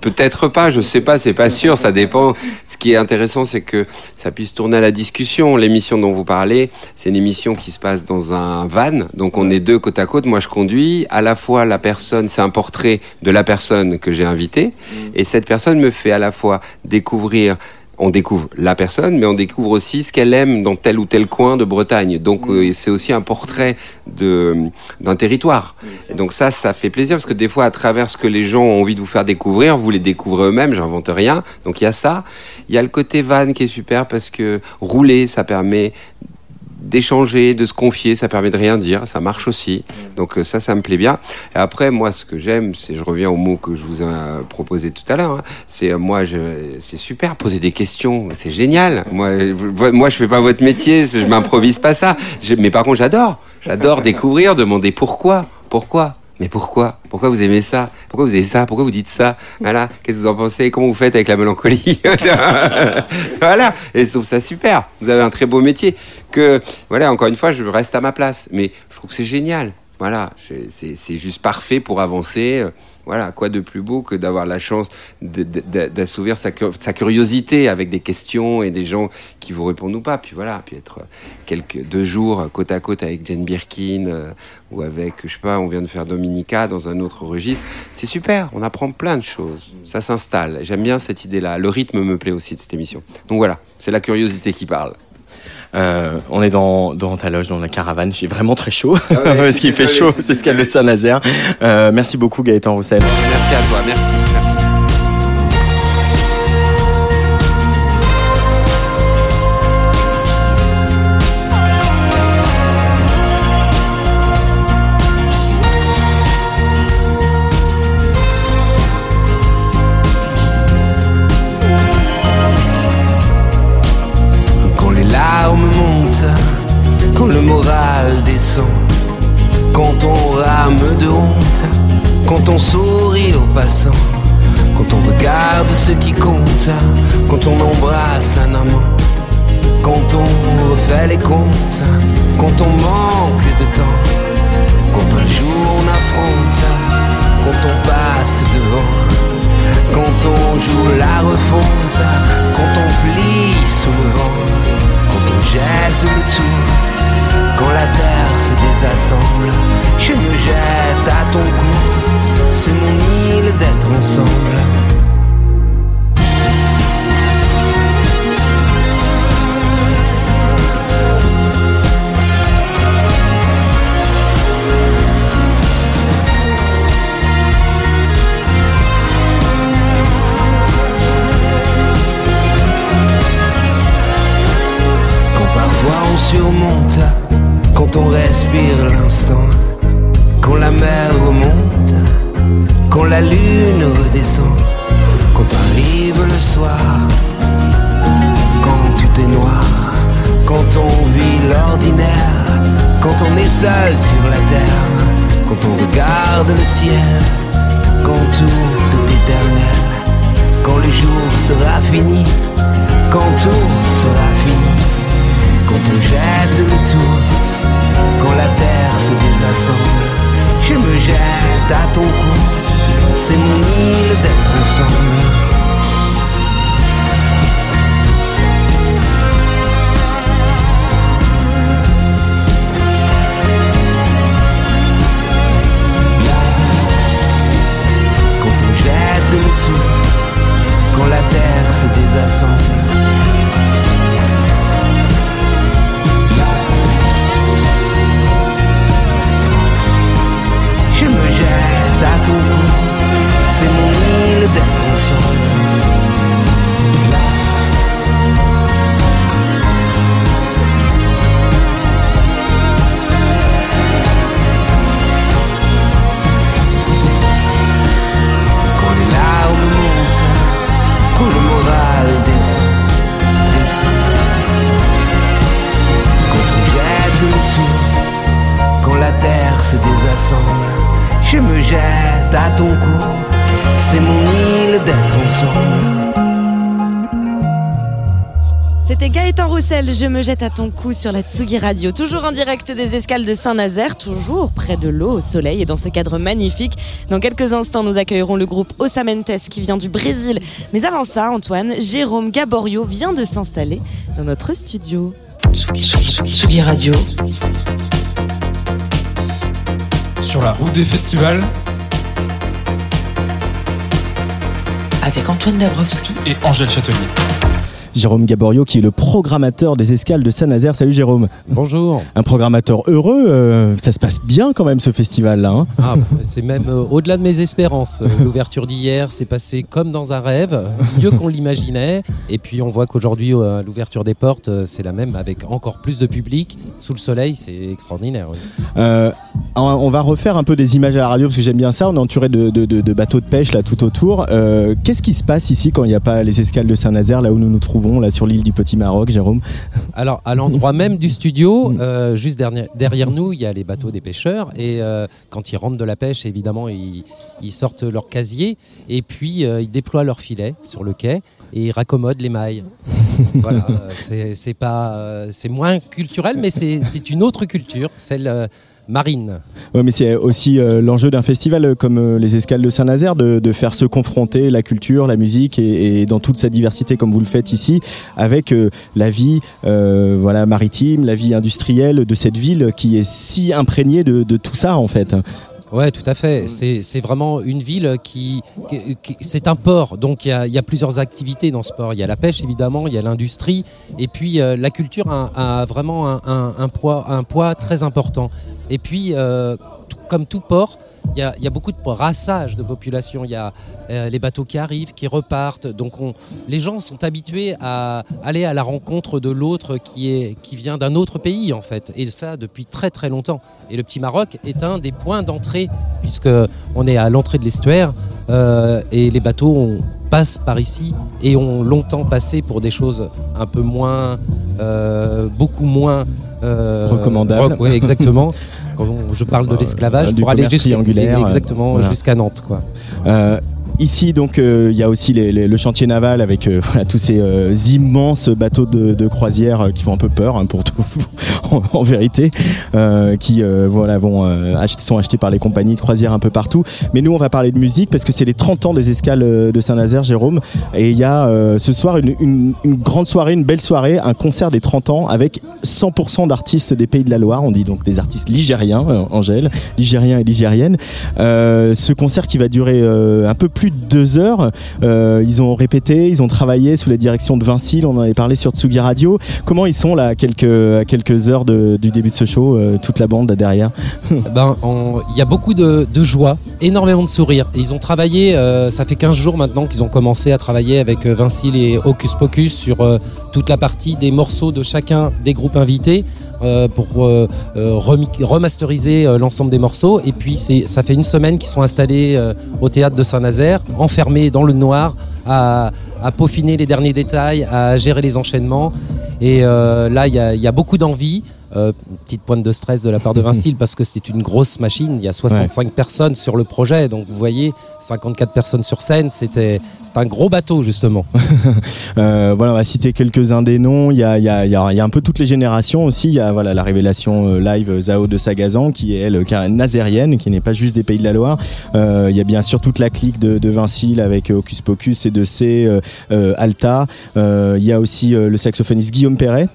peut-être pas, je sais pas, c'est pas sûr, ça dépend. Ce qui est intéressant, c'est que ça puisse tourner à la discussion. L'émission dont vous parlez, c'est une émission qui se passe dans un van, donc on est deux côte à côte. Moi, je conduis. À la fois, la personne, c'est un portrait de la personne que j'ai invitée, et cette personne me fait à la fois découvrir on découvre la personne, mais on découvre aussi ce qu'elle aime dans tel ou tel coin de Bretagne. Donc euh, c'est aussi un portrait d'un territoire. Et donc ça, ça fait plaisir parce que des fois, à travers ce que les gens ont envie de vous faire découvrir, vous les découvrez eux-mêmes. J'invente rien. Donc il y a ça. Il y a le côté van qui est super parce que rouler, ça permet d'échanger, de se confier, ça permet de rien dire, ça marche aussi. Donc euh, ça, ça me plaît bien. Et après, moi, ce que j'aime, c'est, je reviens au mot que je vous ai euh, proposé tout à l'heure, hein, c'est euh, moi, je, c'est super, poser des questions, c'est génial. Moi, je- moi, je fais pas votre métier, je m'improvise pas ça. Je- mais par contre, j'adore, j'adore découvrir, demander pourquoi, pourquoi? Mais pourquoi? Pourquoi vous aimez ça? Pourquoi vous aimez ça? Pourquoi vous dites ça? Voilà. Qu'est-ce que vous en pensez? Comment vous faites avec la mélancolie? Voilà. Et je trouve ça super. Vous avez un très beau métier. Que voilà. Encore une fois, je reste à ma place. Mais je trouve que c'est génial. Voilà. C'est c'est juste parfait pour avancer. Voilà. Quoi de plus beau que d'avoir la chance d'assouvir sa, cu- sa curiosité avec des questions et des gens qui vous répondent ou pas. Puis voilà. Puis être quelques deux jours côte à côte avec Jane Birkin euh, ou avec, je sais pas, on vient de faire Dominica dans un autre registre. C'est super, on apprend plein de choses. Ça s'installe. J'aime bien cette idée-là. Le rythme me plaît aussi de cette émission. Donc voilà, c'est la curiosité qui parle. Euh, on est dans, dans ta loge, dans la caravane. J'ai vraiment très chaud. Parce qu'il fait chaud, c'est ce qu'a le Saint-Nazaire. Euh, merci beaucoup, Gaëtan Roussel. Merci à toi, merci. merci. Quand on sourit aux passants, quand on regarde ce qui compte, quand on embrasse un amant, quand on refait les comptes, quand on manque de temps, quand un jour on affronte, quand on passe devant, quand on joue la refonte, quand on plie sous le vent, quand on jette le tout, quand la terre se désassemble, je me jette à ton cou, c'est mon île d'être ensemble. Quand parfois on surmonte, quand on respire l'instant, quand la mer remonte, quand la lune redescend, quand arrive le soir, quand tout est noir, quand on vit l'ordinaire, quand on est seul sur la terre, quand on regarde le ciel, quand tout est éternel, quand le jour sera fini, quand tout sera fini, quand on jette le tout, quand la terre se désassemble, je me jette à ton cou, c'est mon île d'être ensemble. Je me jette à ton cou sur la Tsugi Radio, toujours en direct des escales de Saint-Nazaire, toujours près de l'eau, au soleil et dans ce cadre magnifique. Dans quelques instants, nous accueillerons le groupe Osamentes qui vient du Brésil. Mais avant ça, Antoine, Jérôme Gaborio vient de s'installer dans notre studio. Tsugi Radio, Sur la route des festivals avec Antoine Dabrowski et Angèle Châtelier. Jérôme Gaborio qui est le programmateur des escales de Saint-Nazaire. Salut Jérôme. Bonjour. Un programmateur heureux, euh, ça se passe bien quand même ce festival-là. hein Ah, c'est même euh, au-delà de mes espérances. Euh, L'ouverture d'hier s'est passée comme dans un rêve, mieux qu'on l'imaginait. Et puis on voit qu'aujourd'hui, euh, l'ouverture des portes, c'est la même, avec encore plus de public. Sous le soleil, c'est extraordinaire. oui. On- va refaire un peu des images à la radio parce que j'aime bien ça. On est entouré de, de- de- de bateaux de pêche là tout autour. Qu'est-ce qui se passe ici quand il n'y a pas les escales de Saint-Nazaire, là où nous nous trouvons, là sur l'île du Petit Maroc, Jérôme Alors, à l'endroit même du studio, euh, juste derrière, derrière nous, il y a les bateaux des pêcheurs. Et euh, quand ils rentrent de la pêche, évidemment, ils, ils sortent leur casier et puis euh, ils déploient leur filet sur le quai et ils raccommodent les mailles. voilà, c'est- pas, c'est moins culturel, mais c'est une autre culture, celle marine. Ouais, mais c'est aussi euh, l'enjeu d'un festival euh, comme euh, les escales de Saint-Nazaire, de, faire se confronter la culture, la musique et, dans toute sa diversité comme vous le faites ici, avec la vie voilà, maritime, la vie industrielle de cette ville qui est si imprégnée de tout ça en fait. Ouais, tout à fait. C'est c'est vraiment une ville qui, qui- qui- c'est un port, donc il y, a, il y a plusieurs activités dans ce port. Il y a la pêche évidemment, il y a l'industrie, et puis euh, la culture a, a vraiment un, un- un poids, un poids très important. Et puis, euh, comme tout port, il y, a, il y a beaucoup de brassage de population. Il y a euh, les bateaux qui arrivent, qui repartent. Donc, on, les gens sont habitués à aller à la rencontre de l'autre qui, est, qui vient d'un autre pays, en fait. Et ça, depuis très très longtemps. Et le Petit Maroc est un des points d'entrée, puisque on est à l'entrée de l'estuaire. euh, et les bateaux on passe par ici et ont longtemps passé pour des choses un peu moins, euh, beaucoup moins Recommandables. ouais, exactement. Quand on- je parle de l'esclavage Euh, du pour aller jusqu'à exactement voilà. jusqu'à Nantes, quoi. Euh, Ici, donc, euh, il y a aussi le chantier naval avec euh, tous ces euh, immenses bateaux de, croisière qui font un peu peur, hein, pour tout, en, en vérité, qui voilà, vont, sont achetés par les compagnies de croisière un peu partout. Mais nous, on va parler de musique parce que c'est les 30 ans des escales de Saint-Nazaire, Jérôme. Et il y a ce soir une, une- grande soirée, une belle soirée, un concert des 30 ans avec 100% d'artistes des Pays de la Loire. On dit donc des artistes ligériens, Angèle, ligériens et ligériennes. Ce concert qui va durer un peu plus de deux heures. Euh, ils ont répété, ils ont travaillé sous la direction de Vincile. On en avait parlé sur Tsugi Radio. Comment ils sont là, à quelques, à heures du début de ce show, euh, toute la bande là derrière Ben, on- il y a beaucoup de, joie, énormément de sourires. Ils ont travaillé, euh, ça fait 15 jours maintenant qu'ils ont commencé à travailler avec Vincile et Hocus Pocus sur toute la partie des morceaux de chacun des groupes invités. Euh, pour euh, euh, remasteriser l'ensemble des morceaux. Et puis ça fait une semaine qu'ils sont installés au théâtre de Saint-Nazaire enfermés dans le noir à, peaufiner les derniers détails à gérer les enchaînements. Et là il y a beaucoup d'envie euh, petite pointe de stress de la part de Vincile parce que c'est une grosse machine. Il y a 65 personnes sur le projet, donc vous voyez, 54 personnes sur scène. C'était, c'est un gros bateau justement. Euh, voilà, on va citer quelques-uns des noms. Il y a, il y, a, il y, a, un peu toutes les générations aussi. Il y a voilà, la révélation euh, live Zao de Sagazan, qui est elle, nazérienne, qui n'est pas juste des Pays de la Loire. Euh, il y a bien sûr toute la clique de, de Vincile avec Hocus Pocus et de C, Alta. Il y a aussi le saxophoniste Guillaume Perret.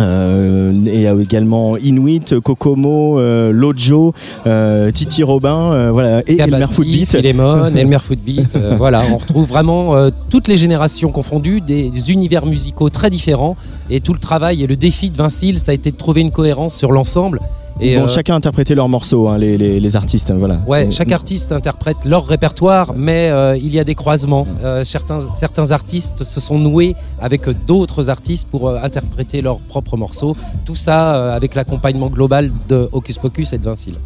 Euh, et également Inuit, Kokomo, euh, Lojo, euh, Titi Robin, euh, voilà, et Elmer Footbeat. Elmer Footbeat. euh, voilà, on retrouve vraiment euh, toutes les générations confondues, des, des univers musicaux très différents. Et tout le travail et le défi de Vincile, ça a été de trouver une cohérence sur l'ensemble. Ils Et, vont euh, chacun interpréter leur morceau, hein, les, les, les artistes. Voilà. Ouais, chaque artiste interprète leur répertoire, mais euh, il y a des croisements. Euh, certains, certains artistes se sont noués avec d'autres artistes pour euh, interpréter leurs propres morceaux. Tout ça euh, avec l'accompagnement global de Hocus Pocus et de Vincile.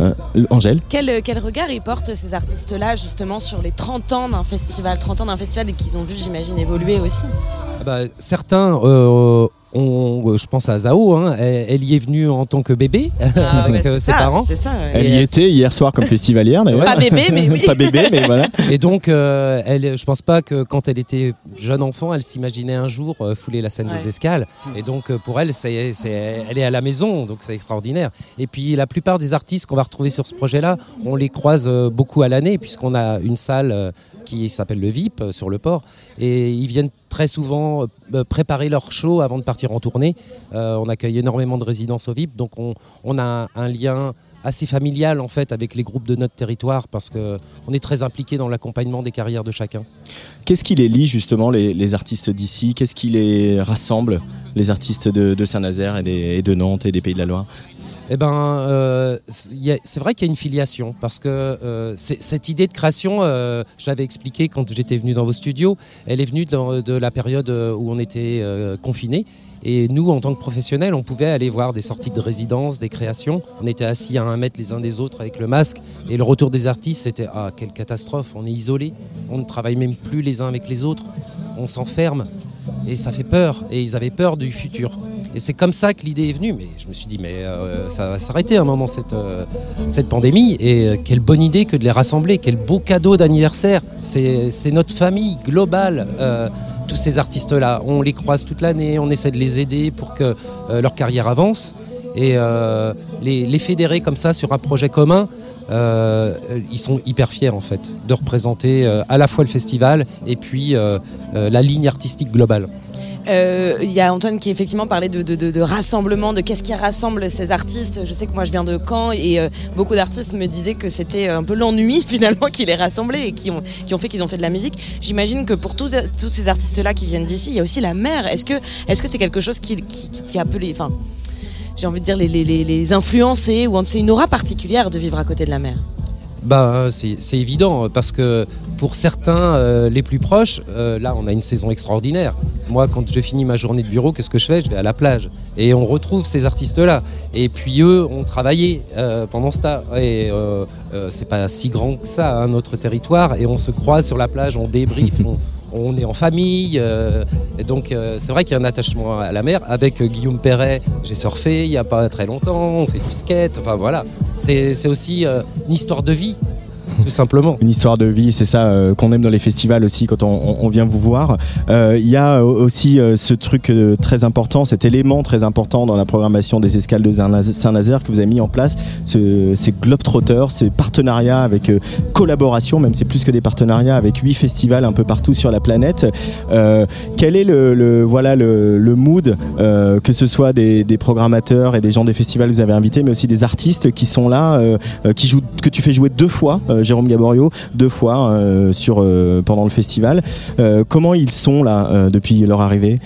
Euh, Angèle? Quel, quel regard ils portent ces artistes-là justement sur les 30 ans d'un festival 30 ans d'un festival et qu'ils ont vu, j'imagine, évoluer aussi? Ah bah, certains, euh, je pense à Zao, hein, elle, elle y est venue en tant que bébé Ah avec ouais, euh, ses ça, parents. c'est ça, ouais. Elle y était hier soir comme festivalière d'ailleurs. Pas bébé, mais oui. pas bébé, mais voilà. Et donc, euh, elle, je pense pas que quand elle était jeune enfant, elle s'imaginait un jour euh, fouler la scène Ouais. des escales. Et donc, pour elle, c'est, elle est à la maison, donc c'est extraordinaire. Et puis, la plupart des artistes qu'on va retrouver sur ce projet-là, on les croise beaucoup à l'année, puisqu'on a une salle qui s'appelle le VIP sur le port. Et ils viennent très souvent euh, préparer leur show avant de partir en tournée. Euh, on accueille énormément de résidences au VIP, donc on, a un, lien assez familiale en fait avec les groupes de notre territoire parce que on est très impliqué dans l'accompagnement des carrières de chacun. Qu'est-ce qui les lie justement, les, artistes d'ici? Qu'est-ce qui les rassemble, les artistes de, Saint-Nazaire et de Nantes et des Pays de la Loire? Eh ben, euh, c'est vrai qu'il y a une filiation parce que euh, cette idée de création, euh, je l'avais expliqué quand j'étais venu dans vos studios. Elle est venue de la période euh, où on était euh, confinés. Et nous, en tant que professionnels, on pouvait aller voir des sorties de résidence, des créations. On était assis à un mètre les uns des autres avec le masque. Et le retour des artistes, c'était ah quelle catastrophe. On est isolés. On ne travaille même plus les uns avec les autres. On s'enferme. Et ça fait peur. Et ils avaient peur du futur. Et c'est comme ça que l'idée est venue. Mais je me suis dit, mais euh, ça va s'arrêter un moment cette, euh, cette pandémie. Et euh, quelle bonne idée que de les rassembler. Quel beau cadeau d'anniversaire. C'est notre famille globale. tous ces artistes-là. On les croise toute l'année. On essaie de les aider pour que leur carrière avance. Et les, fédérer comme ça sur un projet commun, ils sont hyper fiers en fait de représenter à la fois le festival et puis la ligne artistique globale. Euh, Il y a Antoine qui effectivement parlait de, rassemblement, de qu'est-ce qui rassemble ces artistes. Je sais que moi je viens de Caen et euh, beaucoup d'artistes me disaient que c'était un peu l'ennui finalement qui les rassemblait et qui ont, fait qu'ils ont fait de la musique. J'imagine que pour tous, ces artistes-là qui viennent d'ici, il y a aussi la mer. Est-ce que c'est quelque chose qui, qui, qui a appelé, enfin, j'ai envie de dire les, les, influencer ou c'est une aura particulière de vivre à côté de la mer? Bah, c'est c'est évident parce que pour certains, euh, les plus proches, euh, là, on a une saison extraordinaire. Moi, quand je finis ma journée de bureau, qu'est-ce que je fais? Je vais à la plage et on retrouve ces artistes-là. Et puis eux ont travaillé euh, pendant ce temps. Et c'est pas si grand que ça, hein, notre territoire. Et on se croise sur la plage, on débriefe, on, on est en famille. euh, et donc, euh, c'est vrai qu'il y a un attachement à la mer. Avec euh, Guillaume Perret, j'ai surfé il n'y a pas très longtemps. On fait du skate. Enfin voilà. C'est aussi une histoire de vie, tout simplement. Une histoire de vie, c'est ça euh, qu'on aime dans les festivals aussi quand on, vient vous voir. Euh, Il y a euh, aussi ce truc très important, cet élément très important dans la programmation des escales de Saint-Naz- Saint-Nazaire que vous avez mis en place, ce, ces Globetrotters, ces partenariats avec collaboration, même c'est plus que des partenariats avec huit festivals un peu partout sur la planète. Quel est le, voilà le, mood, que ce soit des, des programmateurs et des gens des festivals que vous avez invités, mais aussi des artistes qui sont là, qui jouent, que tu fais jouer deux fois, Jérôme Gaborio, deux fois euh, euh, pendant le festival. Euh, comment ils sont là euh, depuis leur arrivée?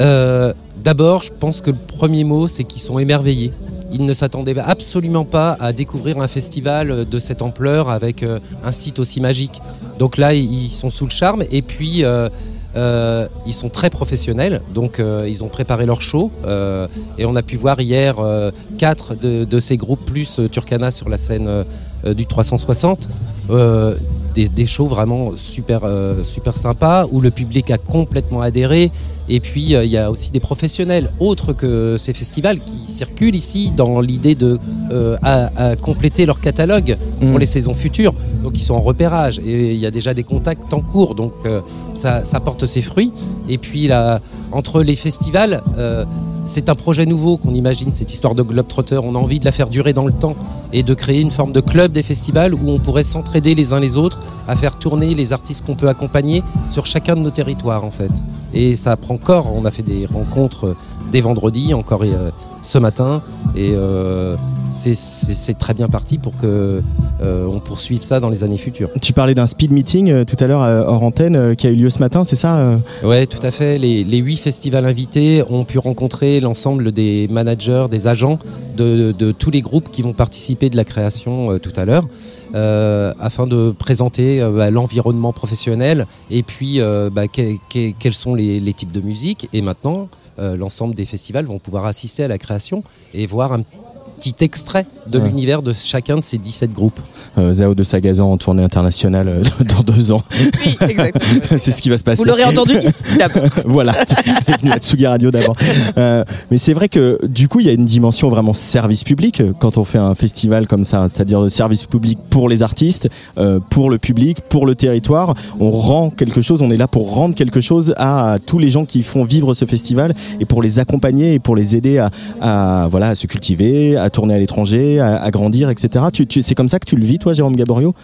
Euh, D'abord, je pense que le premier mot, c'est qu'ils sont émerveillés. Ils ne s'attendaient absolument pas à découvrir un festival de cette ampleur avec euh, un site aussi magique. Donc là, ils sont sous le charme. Et puis, euh, euh, ils sont très professionnels. Donc, euh, ils ont préparé leur show. euh, et on a pu voir hier euh, quatre de, ces groupes plus euh, Turkana sur la scène euh, euh, du 360. Euh, des, des shows vraiment super, euh, super sympas où le public a complètement adhéré. Et puis, euh, il y a aussi des professionnels autres que ces festivals qui circulent ici dans l'idée de euh, à- à compléter leur catalogue pour Mm. les saisons futures. Donc, ils sont en repérage et il y a déjà des contacts en cours. Donc, euh, ça, ça porte ses fruits. Et puis, là, entre les festivals, euh, c'est un projet nouveau qu'on imagine, cette histoire de Globetrotter. On a envie de la faire durer dans le temps et de créer une forme de club des festivals où on pourrait s'entraider les uns les autres à faire tourner les artistes qu'on peut accompagner sur chacun de nos territoires en fait. Et ça prend corps. On a fait des rencontres euh, dès vendredi, encore euh, ce matin, et euh, c'est- très bien parti pour que euh, on poursuive ça dans les années futures. Tu parlais d'un speed meeting euh, tout à l'heure euh, hors antenne euh, qui a eu lieu ce matin, c'est ça Ouais, tout à fait. Les, les huit festivals invités ont pu rencontrer l'ensemble des managers, des agents de, de tous les groupes qui vont participer de la création tout à l'heure, afin de présenter bah, l'environnement professionnel et puis bah, que- que- quels sont les, les types de musique. Et maintenant, l'ensemble des festivals vont pouvoir assister à la création et voir un petit extrait de Ouais. l'univers de chacun de ces 17 groupes. Euh, Zao de Sagazan en tournée internationale euh, dans deux ans. c'est ce qui va se passer. Vous l'aurez entendu ici d'abord. voilà, c'est venue à Tsugi Radio d'abord. Euh, mais c'est vrai que du coup, il y a une dimension vraiment service public quand on fait un festival comme ça, c'est-à-dire de service public pour les artistes, euh, pour le public, pour le territoire. On rend quelque chose, on est là pour rendre quelque chose à, tous les gens qui font vivre ce festival et pour les accompagner et pour les aider à, à, voilà, à se cultiver, à tourner à l'étranger, à, à grandir, etc. Tu, tu- c'est comme ça que tu le vis, toi, Jérôme Gaborio?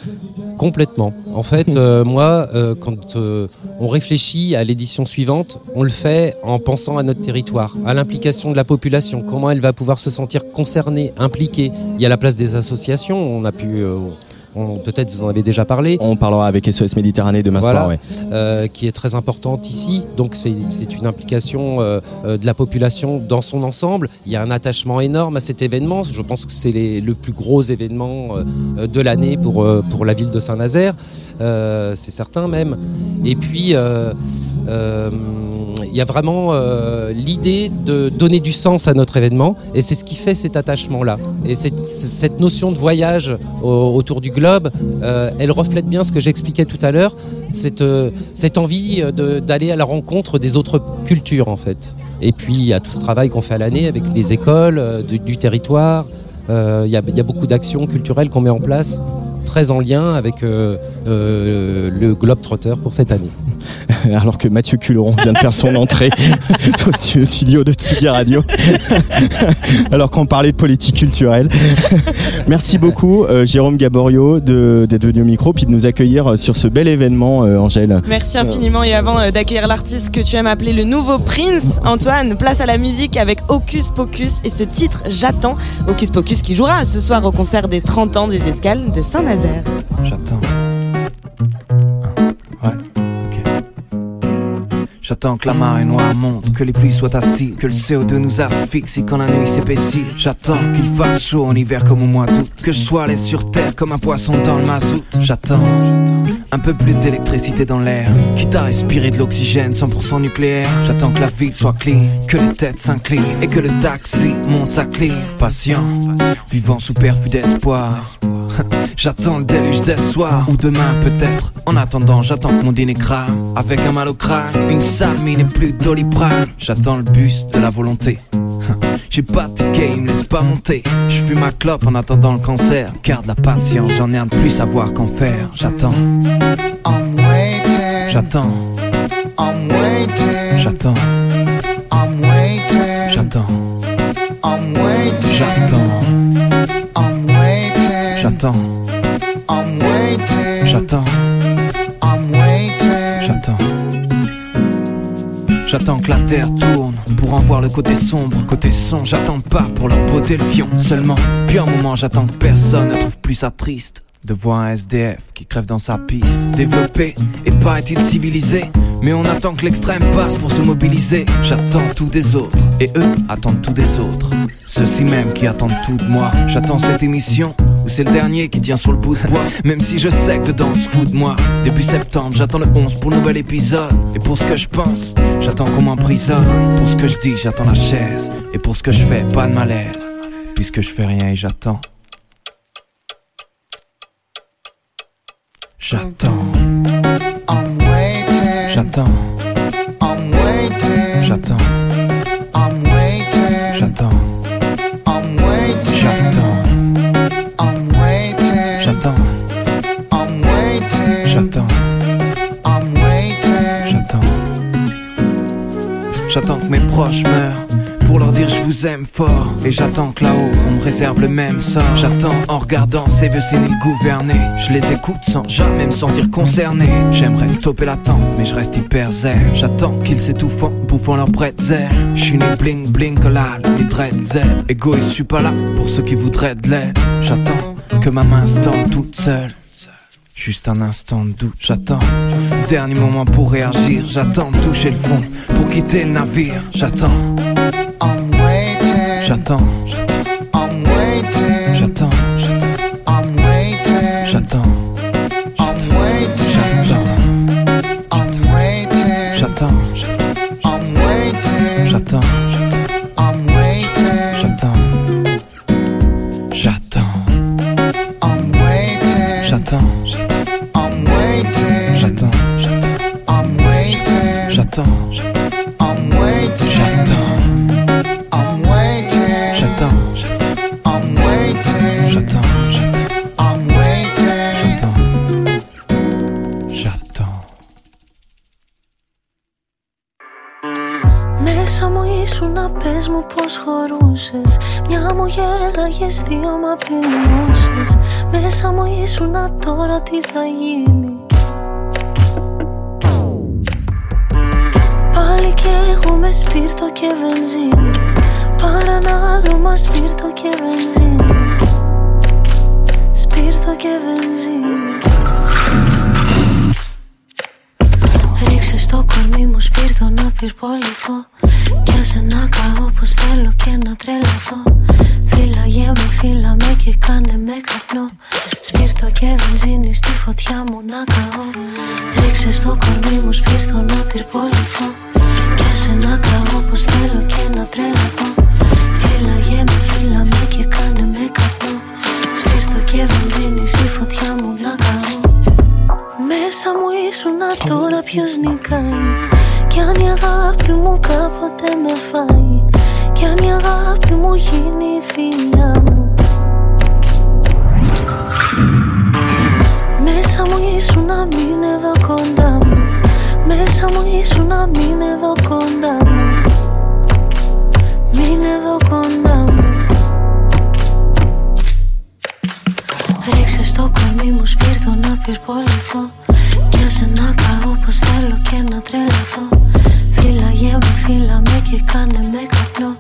Complètement. En fait, euh, moi, euh, quand euh, on réfléchit à l'édition suivante, on le fait en pensant à notre territoire, à l'implication de la population, comment elle va pouvoir se sentir concernée, impliquée. Il y a la place des associations, on a pu... Peut-être vous en avez déjà parlé. On parlera avec SOS Méditerranée demain Voilà, soir, ouais. euh, qui est très importante ici. Donc c'est une implication euh, euh, de la population dans son ensemble. Il y a un attachement énorme à cet événement. Je pense que c'est le plus gros événement euh, de l'année pour, pour la ville de Saint-Nazaire. C'est certain même. Et puis il y a vraiment euh, l'idée de donner du sens à notre événement et c'est ce qui fait cet attachement-là. Et cette, notion de voyage au- autour du globe, euh, elle reflète bien ce que j'expliquais tout à l'heure, cette, euh, envie euh, d'aller à la rencontre des autres cultures en fait. Et puis il y a tout ce travail qu'on fait à l'année avec les écoles euh, du, territoire. Euh, Il y, a, beaucoup d'actions culturelles qu'on met en place, très en lien avec euh, euh, le Globe Trotter pour cette année. Alors que Mathieu Culeron vient de faire son entrée au stu- studio de Tsugi Radio. Alors qu'on parlait de politique culturelle. Merci beaucoup, euh, Jérôme Gaborio, de- d'être venu au micro puis de nous accueillir sur ce bel événement, euh, Angèle. Merci infiniment et avant euh, d'accueillir l'artiste que tu aimes appeler le nouveau Prince, Antoine, place à la musique avec Hocus Pocus et ce titre J'attends. Hocus Pocus qui jouera ce soir au concert des 30 ans des escales de Saint-Nazaire. J'attends. J'attends que la marée noire monte, que les pluies soient assises, que le CO2 nous asphyxie quand la nuit s'épaissit. J'attends qu'il fasse chaud en hiver comme au mois d'août, que je sois allé sur terre comme un poisson dans le mazout. J'attends un peu plus d'électricité dans l'air, quitte à respirer de l'oxygène 100% nucléaire. J'attends que la ville soit clean, que les têtes s'inclinent et que le taxi monte sa clé. Patient, vivant sous perfus d'espoir. J'attends le déluge des soirs ou demain peut-être. En attendant, j'attends que mon dîner crame. Avec un mal au crâne, une sale mine et plus doliprane. J'attends le bus de la volonté. J'ai pas de ticket, il me laisse pas monter. Je fume ma clope en attendant le cancer. Garde la patience, j'en ai un de plus savoir qu'en faire. J'attends. J'attends. J'attends. J'attends. J'attends. J'attends. J'attends. J'attends. J'attends que la terre tourne pour en voir le côté sombre, côté son. J'attends pas pour leur beauté le fion seulement. Puis un moment, j'attends que personne ne trouve plus ça triste. De voir un SDF qui crève dans sa piste. Développé et pas est-il civilisé? Mais on attend que l'extrême passe pour se mobiliser. J'attends tout des autres et eux attendent tout des autres. Ceux-ci même qui attendent tout de moi. J'attends cette émission où c'est le dernier qui tient sur le bout de bois. Même si je sais que dedans se fout de moi. Début septembre, j'attends le 11 pour le nouvel épisode. Et pour ce que je pense, j'attends qu'on m'emprisonne. Pour ce que je dis, j'attends la chaise. Et pour ce que je fais, pas de malaise. Puisque je fais rien et j'attends. J'attends. J'attends. J'attends. J'attends. J'attends. J'attends. J'attends. J'attends que mes proches meurent pour leur dire je vous aime fort. Et j'attends que là-haut on me réserve le même sort. J'attends en regardant ces vieux séniles gouverner. Je les écoute sans jamais me sentir concerné. J'aimerais stopper l'attente, mais je reste hyper zen. J'attends qu'ils s'étouffent en bouffant leur bretzel. Je suis né bling bling collal, les dreads zen. Égoïste, je suis pas là pour ceux qui voudraient de l'aide. J'attends que ma main se toute seule. Juste un instant de doute, j'attends. Dernier moment pour réagir, j'attends toucher le fond pour quitter le navire, j'attends. J'attends. J'attends. Γέλαγες, δύο μ' απειλούσες Μέσα μου ήσουν να τώρα τι θα γίνει. Πάλι κι εγώ με σπίρτο και βενζίνη. Παρανάλωμα σπίρτο και βενζίνη. Σπίρτο και βενζίνη. Ρίξε στο κορμί μου σπίρτο να πυρποληθώ Κι άσε να καώ πως θέλω και να τρελαθώ. Φύλαγε με, φύλα με και κάνε με καπνό. Σπίρτο και βενζίνη στη φωτιά μου να καώ. Ρίξε στο κορμί μου σπίρτο να πυρποληθώ. Κι άσε να καώ πως θέλω και να τρελαθώ. Φύλαγε με, φύλα με και κάνε με καπνό. Σπίρτο και βενζίνη στη φωτιά μου να καώ. Μέσα μου ήσουν τώρα ποιος νικάει; Κι αν η αγάπη μου κάποτε με φάει Κι αν η αγάπη μου γίνει η θηλιά μου Μέσα μου ήσουν να μην εδώ κοντά μου Μέσα μου ήσουν να μην εδώ κοντά μου Μην εδώ κοντά μου Ρίξε στο κορμί μου σπίρτο να πυρποληθώ Κι άσε να καώ πως θέλω και να τρελαθώ. Φύλαγε με, φύλα με και κάνε με καπνό.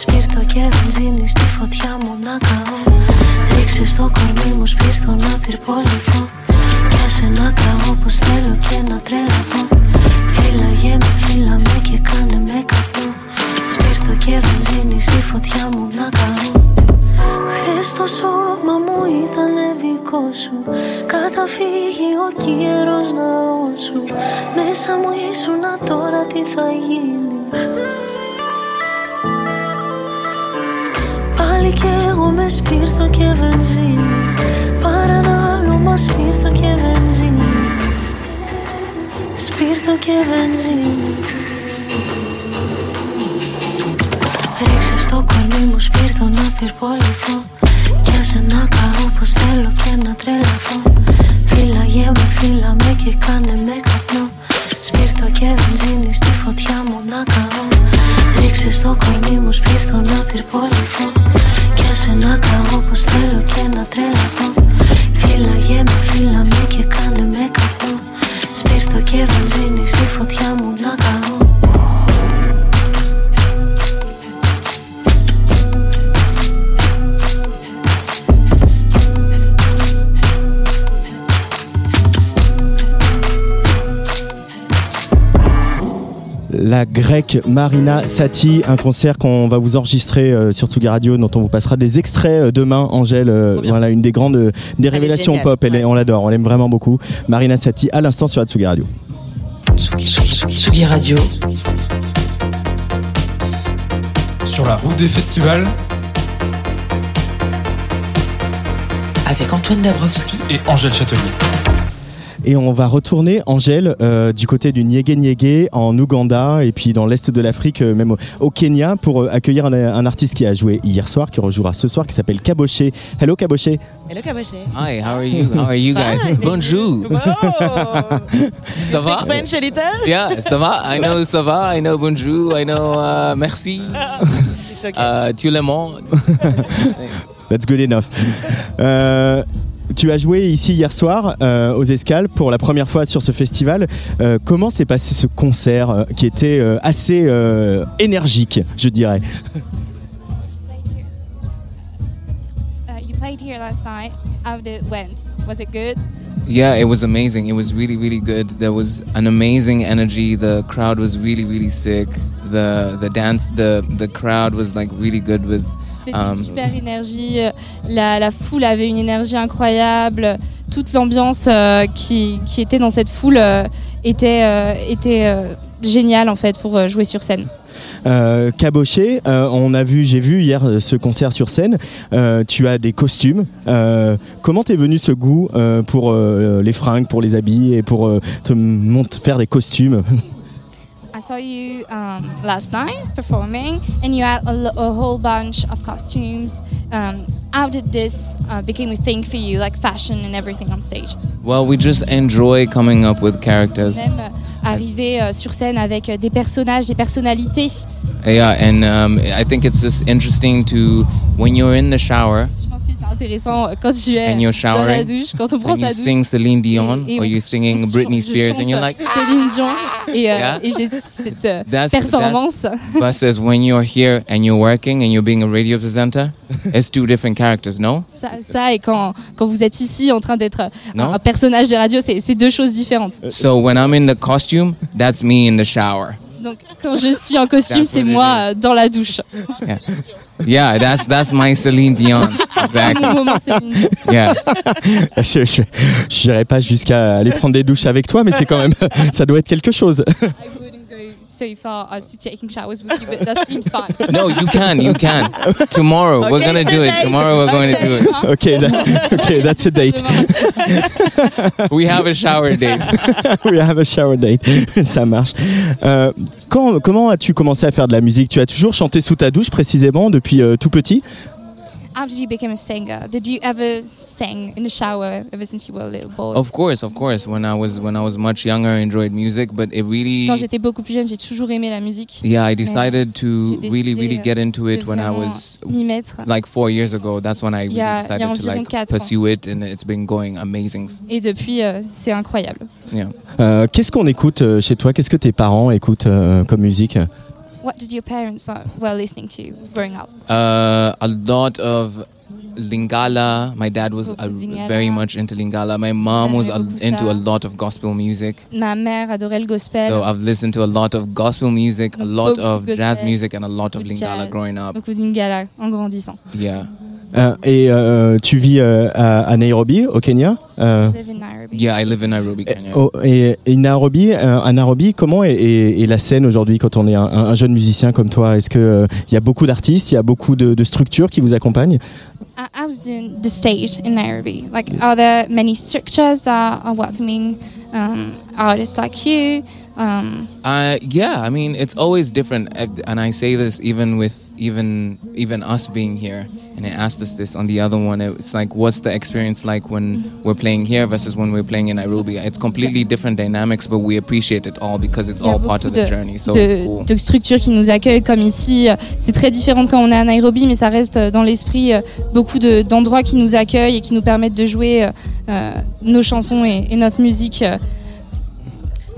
Σπίρτο και βενζίνη στη φωτιά μου να καώ. Ρίξε στο κορμί μου σπίρτο να πυρποληθώ. Κι άσε να καώ πως θέλω και να τρελαθώ. Φύλαγε με, φύλα με και κάνε με καπνό. Σπίρτο και βενζίνη στη φωτιά μου να καώ Χθες το σώμα μου ήταν δικό σου. Καταφύγει ο καιρός ναό σου Μέσα μου ήσουν τώρα τι θα γίνει. Πάλι κι εγώ με σπίρτο και βενζίνη. Παρανάλωμα σπίρτο και βενζίνη. Σπίρτο και βενζίνη στο κορμί μου σπίρτο να πυρποληθώ Κι άσε να καώ πως θέλω και να τρελαθώ. Φύλαγε με, φύλα με και κάνε με καπνό. Σπίρτο και βενζίνη στη φωτιά μου να καώ. Ρίξε στο κορμί μου σπίρτο να πυρποληθώ Κι άσε να καώ πως θέλω και να τρελαθώ. Φύλαγε με, φύλα με και κάνε με καπνό. Σπίρτο και βενζίνη στη φωτιά μου να καώ La grecque Marina Sati, un concert qu'on va vous enregistrer euh, sur Tsugi Radio, dont on vous passera des extraits euh, demain. Angèle, euh, voilà une des grandes, des révélations géniale, pop. Elle est- on l'adore, on l'aime vraiment beaucoup. Marina Sati, à l'instant sur la Tsugi Radio. Tsugi Radio. Sur la route des festivals Avec Antoine Dabrowski et Angèle Châtelier. Et on va retourner, Angèle, euh, du côté du Niégué Niégué, en Ouganda, et puis dans l'est de l'Afrique, euh, même au, Kenya, pour euh, accueillir un, un artiste qui a joué hier soir, qui rejouera ce soir, qui s'appelle Kaboché. Hello Kaboché. Hello Kaboché. Hi, how are you? How are you guys? Bonjour. ça va? French a little? Yeah, ça va? I know ça va. I know bonjour. I know uh, merci. Uh, tout le. That's good enough. Tu as joué ici hier soir euh, aux Escales pour la première fois sur ce festival. Euh, comment s'est passé ce concert euh, qui était euh, assez euh, énergique, je dirais? Uh, you played here last night. How did it went? Was it good? Yeah, it was amazing. It was really, really good. There was an amazing energy. The crowd was really, really sick. The the dance, the the crowd was like really good with. C'était um, une super énergie. euh, La, la foule avait une énergie incroyable. Toute l'ambiance euh, qui, qui était dans cette foule euh, était, euh, était euh, géniale en fait pour euh, jouer sur scène. Euh, Caboché, euh, on a vu, j'ai vu hier ce concert sur scène. Euh, tu as des costumes. Euh, comment t'es venu ce goût euh, pour euh, les fringues, pour les habits et pour euh, te faire des costumes? saw you um, last night performing, and you had a, a whole bunch of costumes. Um, how did this uh, become a thing for you, like fashion and everything on stage? well, we just enjoy coming up with characters. Même euh, arriver euh, sur scène avec euh, des personnages, des personnalités Yeah, and um, I think it's just interesting to when you're in the shower Intéressant euh, quand tu es and you're dans la showering douche, quand on prend and sa you douche. sing Celine Dion et or on- you're singing Britney Spears and you're like Céline Dion et, euh, Yeah. et j'ai cette euh, That's- performance. versus when you're here and you're working and you're being a radio presenter. It's two different characters, no? Ça, ça, et quand, quand vous êtes ici en train d'être un, Non. un personnage de radio, c'est deux choses différentes. So when I'm in the costume, that's me in the shower. Donc quand je suis en costume, That's c'est moi dans la douche. Yeah, yeah, that's that's my Celine Dion. Exactly. Yeah. je je- j'irai pas jusqu'à aller prendre des douches avec toi, mais c'est quand même, ça doit être quelque chose. So far as to taking showers with you, but that seems fine. No, you can, you can. Tomorrow we're Okay, gonna do it. Tomorrow we're going to do it. ok, that- ok, that's a date. We have a shower date. We have a shower date. Ça marche. Euh, quand, comment as-tu commencé à faire de la musique? Tu as toujours chanté sous ta douche précisément depuis euh, tout petit? Did you become a singer? Did you ever sing in the shower ever since you were a little boy? Of course, of course. When I was when I was much younger, I enjoyed music, but it really Quand j'étais beaucoup plus jeune, j'ai toujours aimé la musique. Yeah, I decided to j'ai really, really décidé, get into it de when I vraiment was like four years ago. That's when I Il really y a- il y a decided to like ans. pursue it, and it's been going amazing. Et depuis, euh, c'est incroyable. Yeah. Euh, Qu'est-ce qu'on écoute euh, chez toi? Qu'est-ce que tes parents écoutent euh, comme musique? What did your parents uh, were listening to growing up? Uh, a lot of Lingala. My dad was Lingala. very much into Lingala. My mom was a, into a lot of gospel music. Ma mère adorait le gospel. So I've listened to a lot of gospel music, a lot of de jazz music, and a lot of Lingala growing up. Beaucoup d'Ingala en grandissant. Yeah. Euh, Et euh, tu vis euh, à, à Nairobi, au Kenya Euh, Live in Nairobi. Yeah, I live in Nairobi, Kenya. oh, et, et Nairobi, euh, à Nairobi, comment est, est- est la scène aujourd'hui quand on est un, un jeune musicien comme toi? Est-ce qu'il il y a beaucoup d'artistes, il y a beaucoup de, de structures qui vous accompagnent? I, I was doing the stage in Nairobi. Like, are there many structures that are welcoming um, artists like you? Um, Uh, yeah, I mean it's always different, and I say this even with even even us being here. And I asked us this on the other one. It's like, what's the experience like when we're playing here versus when we're playing in Nairobi? It's completely different dynamics, but we appreciate it all because it's all part of the de, journey. So de- it's cool. de structures qui nous accueillent comme ici. C'est très différent quand on est à Nairobi, mais ça reste euh, dans l'esprit euh, beaucoup de- d'endroits qui nous accueillent et qui nous permettent de jouer euh, euh, nos chansons et, et notre musique. euh.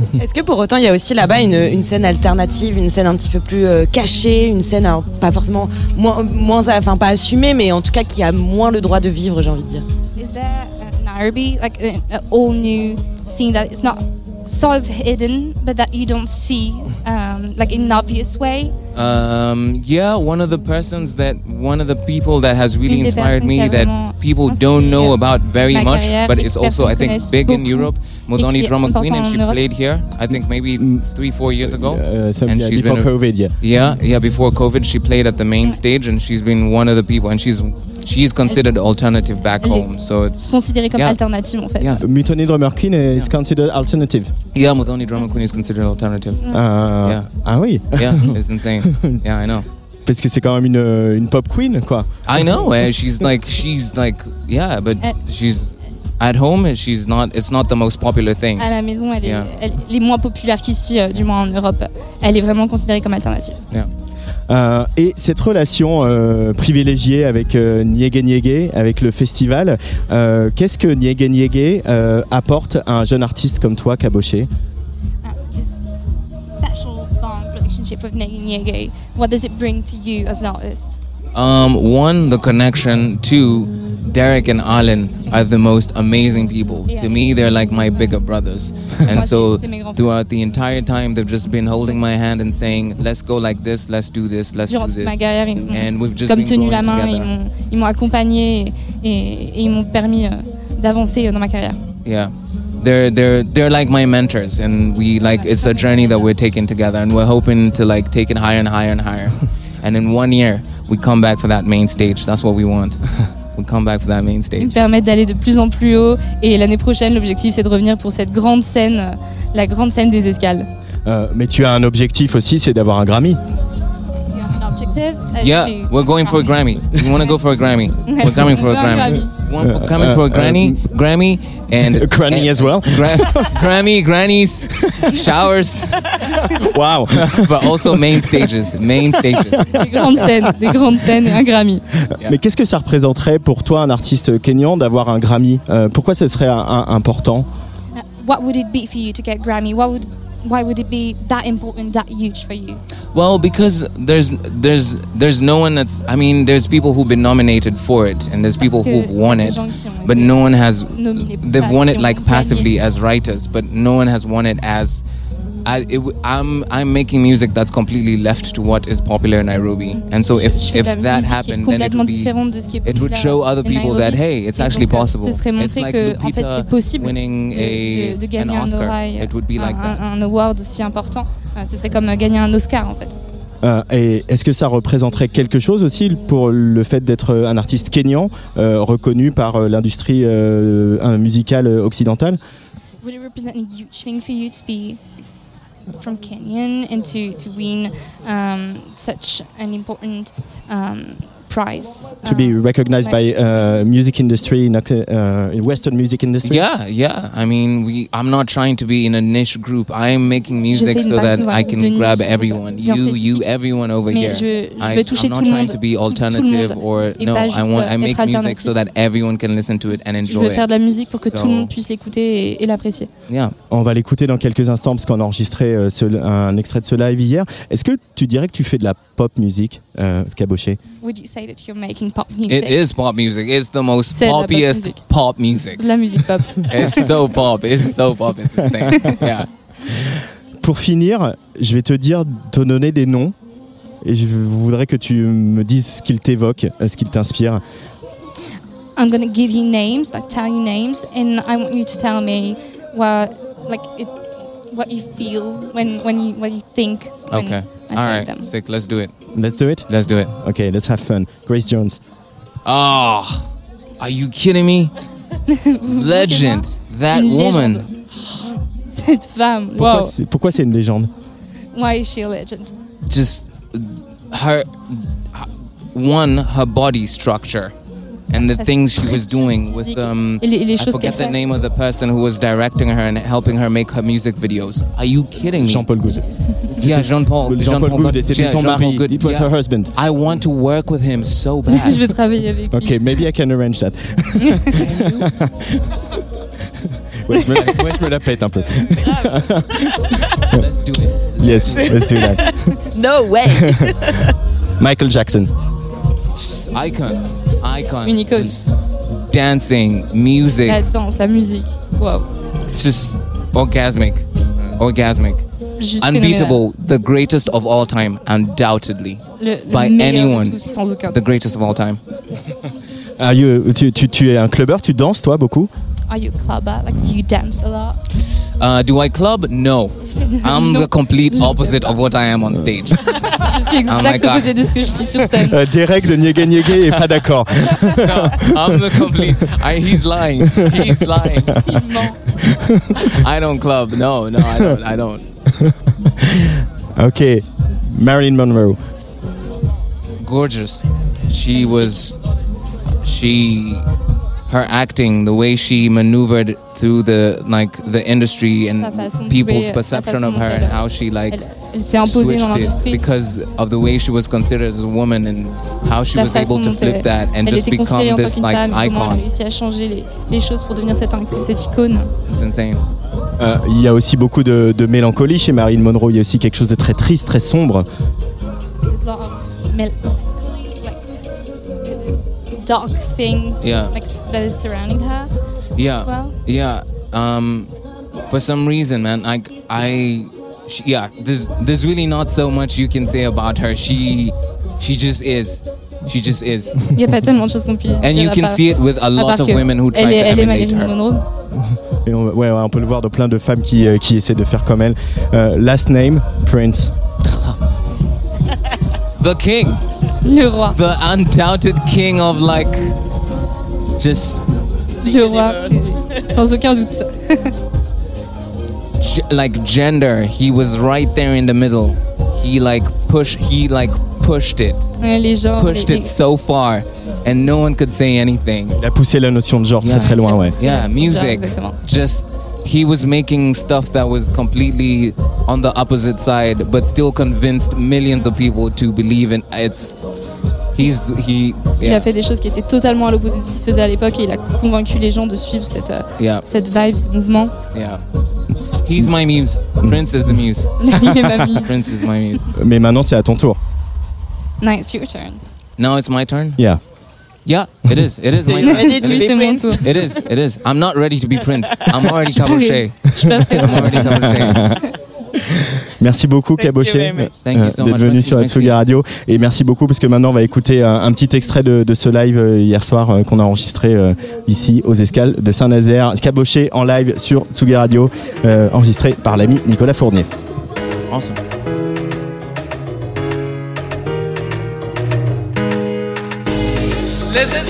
Est-ce que pour autant il y a aussi là-bas une, scène alternative, une scène un petit peu plus euh, cachée, une scène pas forcément moins, enfin pas assumée, mais en tout cas qui a moins le droit de vivre, j'ai envie de dire? Is there uh, Nairobi like an all new scene that is not sort of hidden, but that you don't see um, like in an obvious way? Um, yeah, one of the persons that, one of the people that has really inspired me that people don't know about very much, but it's also I think big in Europe. et Modani qui Drama Queen, and she played here. I think maybe three, four years ago. Uh, some- and yeah, she's before been a- COVID, yeah. Yeah, yeah. Before COVID, she played at the main stage, and she's been one of the people, and she's she's considered alternative back Elle est home. So it's Considéré comme yeah. alternative en fait. Yeah. Mutoni Drummer Queen is considered alternative. Yeah, Modani Drama Queen is considered alternative. Ah, Yeah. ah oui Yeah, it's insane. Yeah, I know. Parce que c'est quand même une, une pop queen, quoi. I know. eh, she's like she's like yeah, but Uh, she's at home. and She's not. It's not the most popular thing. À la maison, elle est, Yeah. elle, elle est moins populaire qu'ici, euh, du moins en Europe. Elle est vraiment considérée comme alternative. Yeah. Euh, et cette relation euh, privilégiée avec euh, Niégué avec le festival, euh, qu'est-ce que Niégué Niégué euh, apporte à un jeune artiste comme toi, Caboché Nyege. What does it bring to you as an artist? Um, one, the connection. Two, Derek and Alan are the most amazing people. Yeah. To me, they're like my bigger brothers. And so, c'est- c'est mes grands frères. throughout the entire time, they've just been holding my hand and saying, "Let's go like this. Let's do this. Let's do this." ma carrière, ils And we've just comme been tenu la main, together. ils m'ont accompagné et, et ils m'ont permis euh, d'avancer euh, dans ma carrière. Yeah. They're they're they're like my mentors and we like it's a journey that we're taking together and we're hoping to like take it higher and higher and higher. and in one year we come back for that main stage. That's what we want. we come back for that main Ils stage. permettent d'aller de plus en plus haut et l'année prochaine, l'objectif c'est de revenir pour cette grande scène, la grande scène des escales. Euh, Mais tu as un objectif aussi, c'est d'avoir un Grammy. Objective. Yeah, to- we're going for a Grammy. You want to go for a Grammy? We're coming for a Grammy. For, coming for a Granny, Grammy, and Granny as well? Gra- Grammy, grannies, showers. Wow. but also main stages, main stages. Des grandes scènes, des grandes scènes et un Grammy. Mais qu'est-ce que ça représenterait pour toi, un artiste kényan, d'avoir un Grammy? Euh, Pourquoi ce serait un- un- important? Uh, What would it be for you to get Grammy? What would, why would it be that important, that huge for you? Well, because there's there's there's no one that's. I mean, there's people who've been nominated for it, and there's people who've won it, gens qui ont but no one has. They've won it like passively as writers, but no one has won it as. I, it, w- I'm I'm making music that's completely left to what is popular in Nairobi, and so if Je fais if de la that musique qui est happened, then it complètement would be différente de ce qui est it would populaire show other people that Nairobi. hey, it's Et actually donc, euh, possible. Ce serait It's montrer like que en fait c'est possible winning de, a de- de an gagner un Oscar. oreille, It would be like un, that. un award aussi important. Euh, ce serait comme euh, gagner un Oscar en fait. Euh, Et est-ce que ça représenterait quelque chose aussi pour le fait d'être un artiste kényan, euh, reconnu par euh, l'industrie euh, un- musicale euh, occidentale? Would it represent a huge thing for you to be from Kenyan and to, to win um, such an important um, prize? To be Um, recognized by uh, music industry, not, uh, Western music industry? Yeah, yeah. I mean, we. I'm not trying to be in a niche group. I am making music so that passer dans un I groupe can de niche grab everyone. You, you, everyone over here. je- je I, I'm not trying to be alternative or no. pas I want. I make être music so that everyone can listen to it and Je enjoy veux faire de la musique pour que So- tout le monde puisse l'écouter et, l'apprécier. it. Yeah. On va l'écouter dans quelques instants parce qu'on a enregistré euh, un extrait de ce live hier. Est-ce que tu dirais que tu fais de la pop musique, euh, Caboché? Would you say that you're making pop music? It is pop music. It's the most C'est la pop poppiest music. pop music. De la musique pop. It's so pop. It's so pop. It's insane. Yeah. Pour finir, je vais te dire, te donner des noms et je voudrais que tu me dises ce qu'ils t'évoquent, ce qu'ils t'inspirent. I'm gonna give you names, like tell you names, and I want you to tell me what, like, it, what you feel when when you what you think. When Okay. I All say right. them. Sick. Let's do it. Let's do it? Let's do it. Okay, let's have fun. Grace Jones. Oh, are you kidding me? Legend. That Une woman. légende. Cette femme. Pourquoi Wow. c'est- pourquoi c'est une légende Why is she a legend? Just her. One, her body structure. And the things she was doing with physique. um, Et les- et les I forget the fait. name of the person who was directing her and helping her make her music videos. Are you kidding me? Jean-Paul Good. Yeah, Jean-Paul. Jean-Paul Good, et c'était yeah, son Jean-Paul mari. It was yeah. her husband. I want to work with him so Je bad. veux travailler avec lui. Okay, maybe I can arrange that. ouais, je me la, ouais, je me la pète un peu. Let's do it. yes, let's do that. No way Michael Jackson. Icon. Icon. Une icône. Just dancing, music, La danse, la musique. Wow. just orgasmic. Orgasmic. Juste Unbeatable. The greatest of all time, undoubtedly. Le, le By anyone. tous, sans aucun The greatest of all time. Are you- tu, tu- tu es un clubbeur, tu danses toi beaucoup? Are you a clubber? Like, do you dance a lot? Uh, do I club? No. I'm the complete opposite of what I am on stage. Je suis Oh my exact God. opposé de ce que je suis sur scène. euh, Derek de Niégué Niégué est pas d'accord. I'm the complete. I, he's lying. He's lying. Il ment. I don't club. No, no, I don't. I don't. ok. Marilyn Monroe. Gorgeous. She was. She. Her acting, the way she maneuvered through the like the industry and people's perception of her and elle- how she like Elle, elle s'est imposée dans switched it because of the way she was considered as a woman and how she was able to flip elle, that and elle just become this like femme, et comment elle a icon. réussi à changer les, les choses pour devenir cette, cette icône. It's insane. Euh, Il y a aussi beaucoup de, de mélancolie chez Marilyn Monroe. Il y a aussi quelque chose de très triste, très sombre. Dark thing Yeah. like, s- that is surrounding her Yeah. as well. Yeah. Um, for some reason, man, I, I, she, yeah. There's, there's really not so much you can say about her. She, she just is. She just is. Il n'y a pas tellement de choses qu'on puisse And dire you à can part- see it with a à lot part of que women who try elle est, to elle est emulate Marilyn her. Monroe. Et on, ouais, on peut le voir de plein de femmes qui, euh, qui essaient de faire comme elle. Euh, last name, Prince. The king. Le roi. The undoubted king of like, just Le roi, sans aucun doute. like gender. He was right there in the middle. He like push. He like pushed it, Ouais, les genres. pushed les- it so far, and no one could say anything. Il a poussé la notion de genre très très loin, ouais. Yeah, music. exactement. Just he was making stuff that was completely on the opposite side, but still convinced millions of people to believe in it's. He's he. Il a fait des choses qui étaient totalement à l'opposé de ce qui se faisait à l'époque et il a convaincu les gens de suivre cette, euh, Yeah. cette vibe, ce mouvement. Yeah. He's my muse. Prince is the muse. Il est ma muse. Prince is my muse. Mais maintenant, c'est à ton tour. Nice, your turn. Now it's my turn? Yeah. Yeah, it is. It is my turn. It is. c'est mon tour. It is. It is. I'm not ready to be Prince. I'm already Je suis pas Caboché. prêt. Je suis pas prêt. I'm already Caboché. Merci beaucoup, you euh, so d'être much. venu sur. Atsugi Radio. Et merci beaucoup parce que maintenant, on va écouter un, un petit extrait de, de ce live euh, hier soir euh, qu'on a enregistré euh, ici aux escales de Saint-Nazaire. Caboché en live sur Tsugi Radio, euh, enregistré par l'ami Nicolas Fournier. Awesome. Les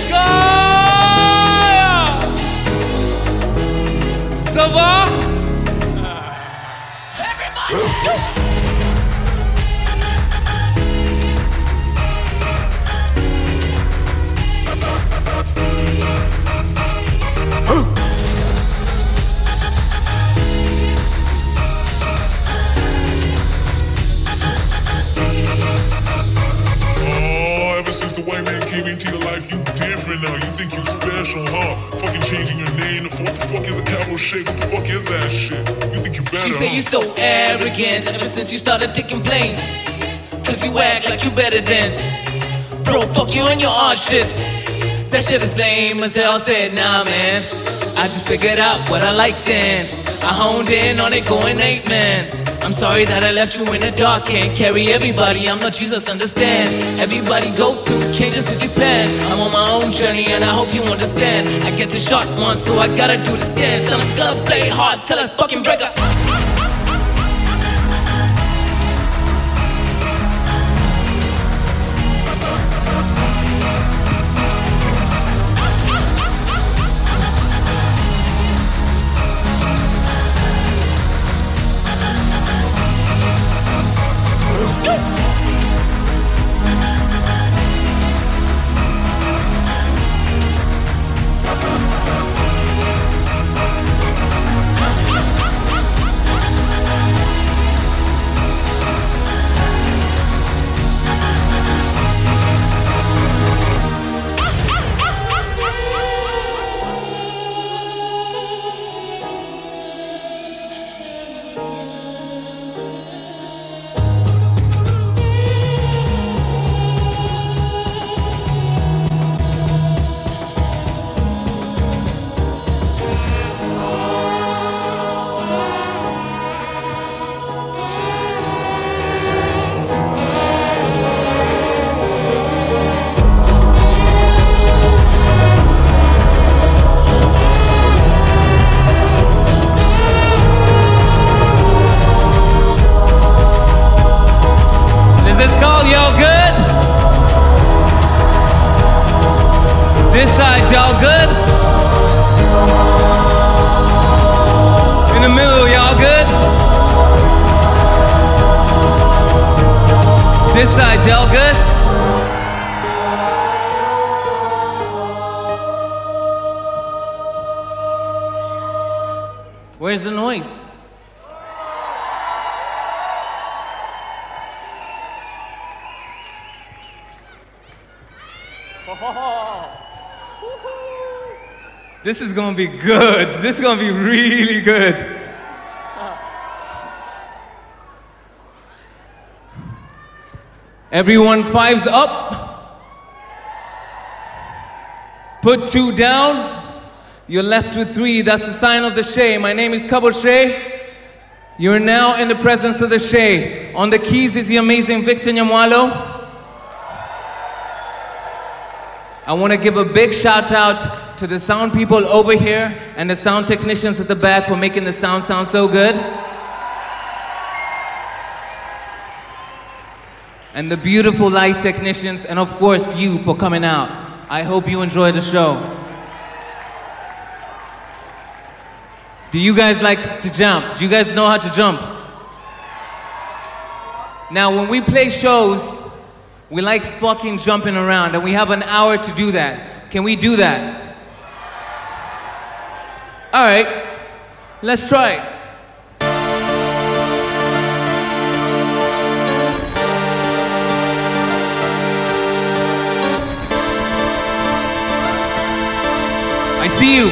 since you started taking planes. Cause you act like you better than. Bro, fuck you and your art shit. That shit is lame as hell. Said, nah, man. I just figured out what I like then. I honed in on it, going eight, man. I'm sorry that I left you in the dark. Can't carry everybody. I'm not Jesus, understand. Everybody go through changes it depend. I'm on my own journey and I hope you understand. I get the shot once, so I gotta do this dance. Tell 'em God play hard till I fucking break up. This is gonna be good. This is gonna be really good. Everyone fives up. Put two down. You're left with three. That's the sign of the Shay. My name is Kabo Shay. You're now in the presence of the Shay. On the keys is the amazing Victor Nyamwalo. I want to give a big shout out to the sound people over here and the sound technicians at the back for making the sound sound so good. And the beautiful light technicians, and of course, you for coming out. I hope you enjoy the show. Do you guys like to jump? Do you guys know how to jump? Now, when we play shows, We like fucking jumping around, and we have an hour to do that. Can we do that? All right, let's try it. I see you.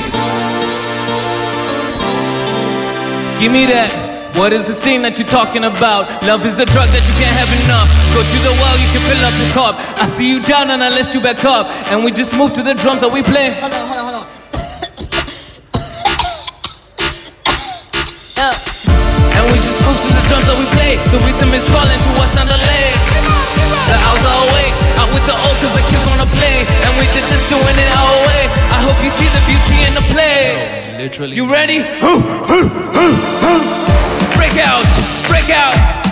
Give me that. What is this thing that you're talking about? Love is a drug that you can't have enough. Go to the well, you can fill up your cup. I see you down and I lift you back up. And we just move to the drums that we play. And we just move to the drums that we play. The rhythm is calling to us on the leg. The owls are awake, out with the old cause the kids wanna play. And we did this doing it our way. I hope you see the beauty in the play. Literally. You ready? Break out, break out.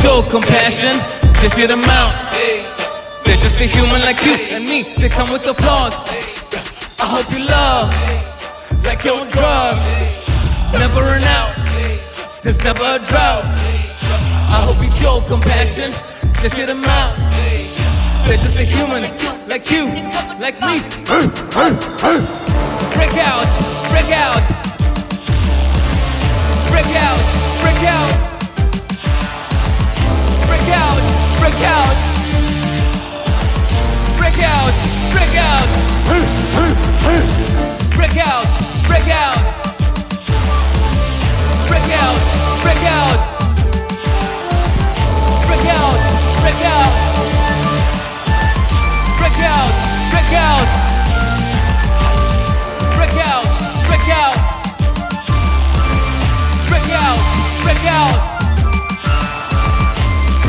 Show compassion. Just hear them out. They're just a human like you and me. They come with applause. I hope you love like you're drugs. Never run out. There's never a drought. I hope you show compassion. Just hear them out. They're just a human like you, like me. Break out, break out. Break out, break out. Out, break out. Break out, break out. Break out, break out. Break out, break out. Break out, break out. Break out, break out. Break out, break out. Break out, break out.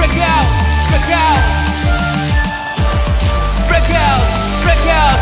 Break out, break out. Break out, break out.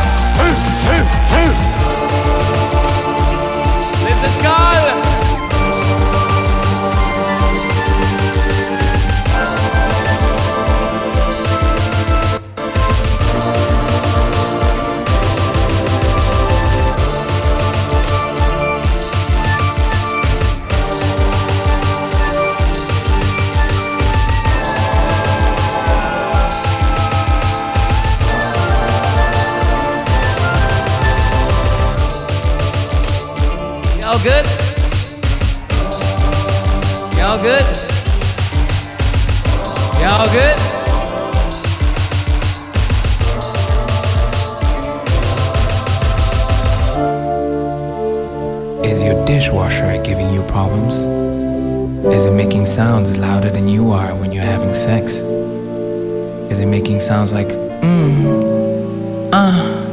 Sounds like, mmm, ah,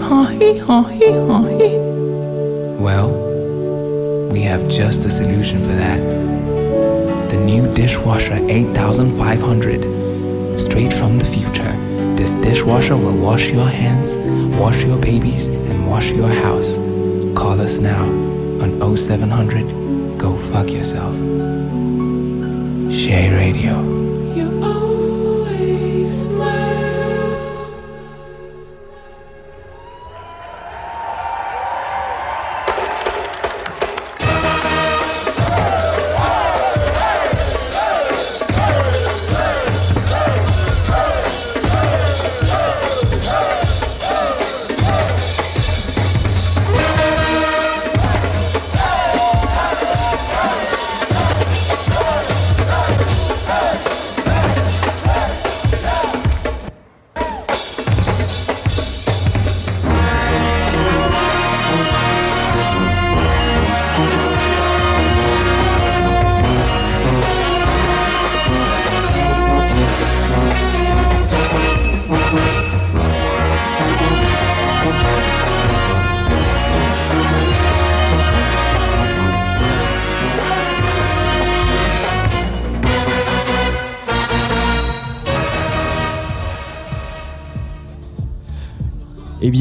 ha hee, ha hee, ha? Well, we have just the solution for that. The new dishwasher 8500. Straight from the future, this dishwasher will wash your hands, wash your babies, and wash your house. Call us now on 0700 Go Fuck Yourself. Shay Radio.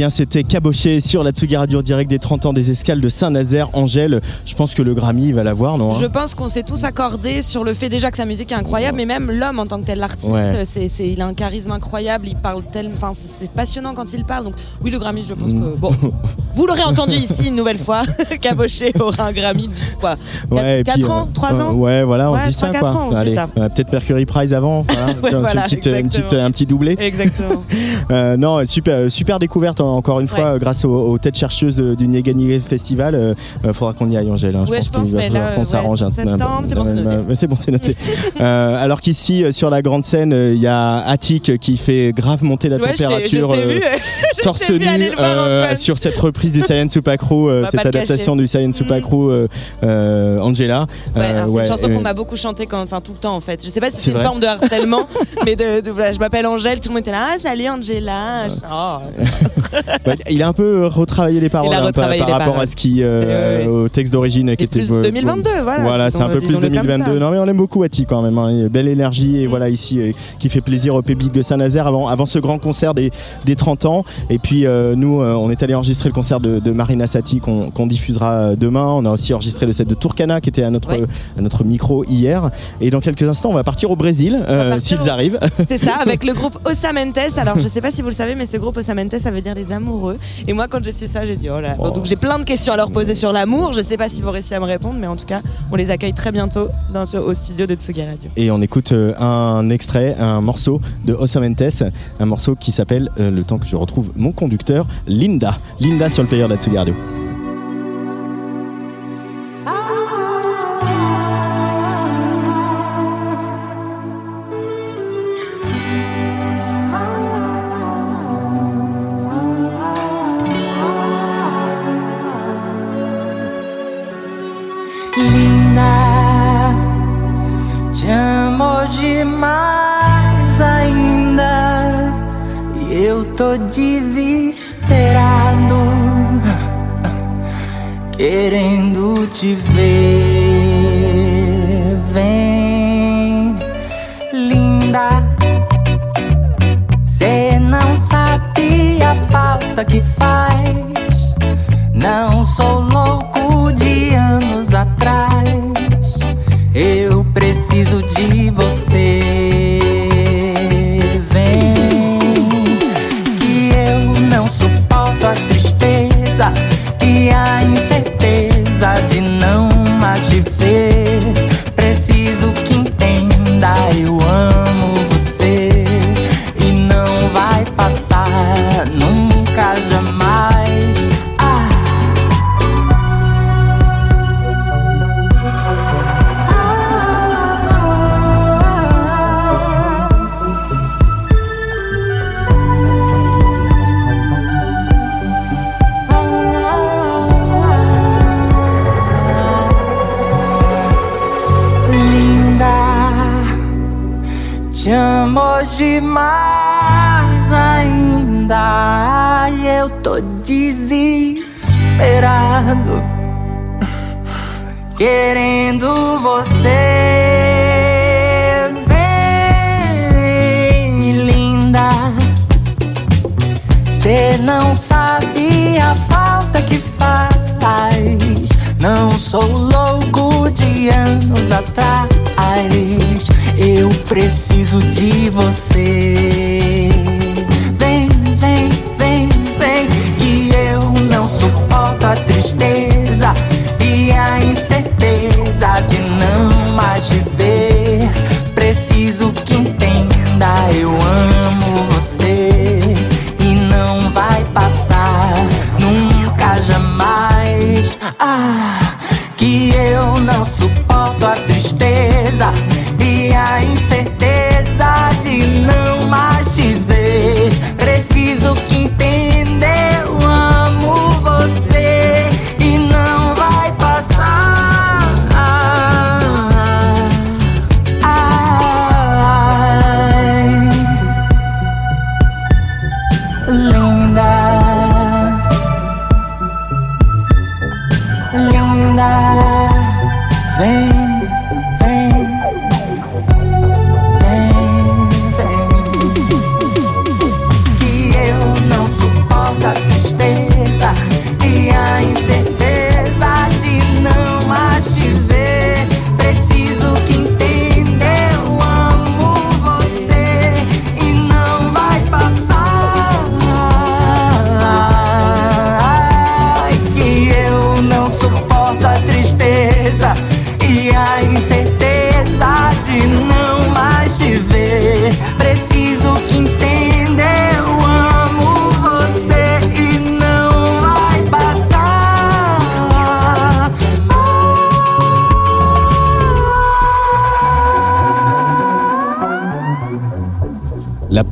Bien, c'était caboché sur la Tsugi Radio direct des 30 ans des escales de Saint-Nazaire. Angèle, je pense que le Grammy va l'avoir, non hein Je pense qu'on s'est tous accordés sur le fait déjà que sa musique est incroyable, mais même l'homme en tant que tel, l'artiste, Ouais. c'est, c'est- il a un charisme incroyable, il parle tellement, enfin c'est passionnant quand il parle. Donc oui, le Grammy, je pense Mm. que bon, vous l'aurez entendu ici une nouvelle fois, Caboché aura un Grammy, quoi, 4, et puis, ans, euh, 3 euh, ans. Ouais, voilà, on Ouais, dit ça 3-4 quoi. ans, Allez, ça. peut-être Mercury Prize avant. Voilà, Ouais, un petit doublé. Exactement. Euh, non, super, super découverte en- encore une fois grâce aux, aux têtes chercheuses du Niagani Festival. Euh, euh, faudra qu'on y aille, Angèle. hein. Ouais, je pense, qu'il va qu'on s'arrange. c'est bon, c'est noté. Euh, c'est noté. Alors qu'ici, sur la grande scène, il y a Attic qui fait grave monter la Ouais, je température. je euh, vu, je torse nu sur cette reprise du On va cette adaptation du Saiyan Supakro, euh, euh, Angela. C'est une chanson qu'on m'a beaucoup chantée quand, enfin tout le temps en fait. Je sais pas si C'est une forme de harcèlement, mais je m'appelle Angèle, tout le monde était là, ah salut Angela. Oh, c'est- Ouais, il a un peu retravaillé les paroles hein, par, retravaillé par les rapport paroles. à ce qui euh, au texte d'origine qui était plus 2022, voilà, Voilà, c'est un peu plus disons-le comme 2022. ça. Non mais on aime beaucoup Ati quand même. hein. Belle énergie et voilà ici euh, qui fait plaisir au public de Saint-Nazaire avant avant ce grand concert des, des 30 ans. Et puis euh, nous, on est allé enregistrer le concert de, de Marina Sati qu'on diffusera demain. On a aussi enregistré le set de Turkana qui était à notre à notre micro hier. Et dans quelques instants, on va partir au Brésil s'ils arrivent. C'est ça, avec le groupe Osamentes. Alors, je sais pas si vous le savez, mais ce groupe Osamentes, ça veut dire les amoureux. Et moi, quand j'ai su ça, j'ai dit, oh là. Donc, j'ai plein de questions à leur poser sur l'amour. Je sais pas si vous réussissez à me répondre, mais en tout cas, on les accueille très bientôt dans ce- au studio de Tsugi Radio. Et on écoute euh, un extrait, un morceau de Osamentes, un morceau qui s'appelle, euh, le temps que je retrouve mon conducteur, Linda. Linda sur le player de la Tsugi Radio. Desesperado, querendo te ver. Vem, linda. Cê não sabe a falta que faz. Não sou louco de anos atrás. Eu preciso de você. Demais ainda. E eu tô desesperado, querendo você. De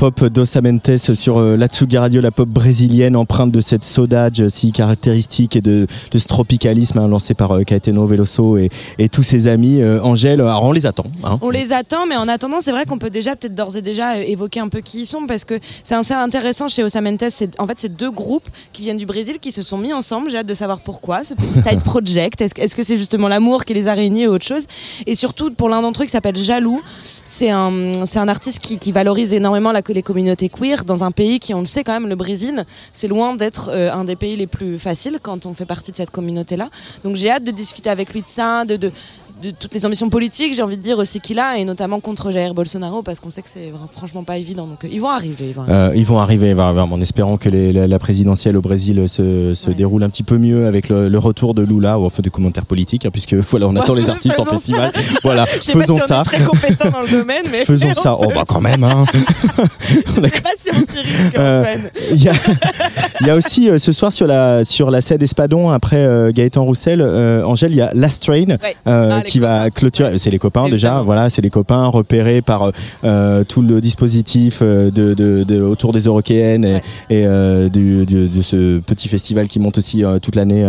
Pop d'Osamentes sur euh, la Tsugi Radio, la pop brésilienne empreinte de cette saudade si caractéristique et de, de ce tropicalisme hein, lancé par euh, Caetano Veloso et, et tous ses amis. Euh, Angèle, alors on les attend. hein. On les attend, mais en attendant, c'est vrai qu'on peut déjà peut-être d'ores et déjà euh, évoquer un peu qui ils sont parce que c'est assez intéressant chez Osamentes. C'est en fait c'est deux groupes qui viennent du Brésil qui se sont mis ensemble. J'ai hâte de savoir pourquoi ce petit side project. Est-ce que- c'est justement l'amour qui les a réunis ou autre chose? Et surtout pour l'un d'entre eux qui s'appelle Jaloux, c'est un un artiste qui, qui valorise énormément la, les communautés queer dans un pays qui, on le sait quand même, le Brésil, c'est loin d'être euh, un des pays les plus faciles quand on fait partie de cette communauté-là. Donc j'ai hâte de discuter avec lui de ça, de, de de toutes les ambitions politiques, j'ai envie de dire aussi qu'il a, et notamment contre Jair Bolsonaro, parce qu'on sait que c'est franchement pas évident. Donc euh, ils vont arriver. ils vont arriver. Euh, ils vont arriver en espérant que les- la, la présidentielle au Brésil se, se déroule un petit peu mieux avec le, le retour de Lula, ou enfin des commentaires politiques, hein, puisque voilà, on attend les artistes en festival. ça. Voilà, pas faisons si on ça. est très compétent dans le domaine, mais Faisons ça. Oh bah quand même. Hein. Je sais pas si on s'y risque, Euh. Il y, a, y a aussi euh, ce soir sur la sur la scène Espadon après euh, Gaëtan Roussel, euh, Angèle, il y a Last Train Ouais. euh, Ah, qui va clôturer. C'est les copains déjà, voilà, c'est les copains repérés par euh, tout le dispositif euh, de, de, de- autour des Européennes et, et, euh, du, du- de ce petit festival qui monte aussi toute l'année.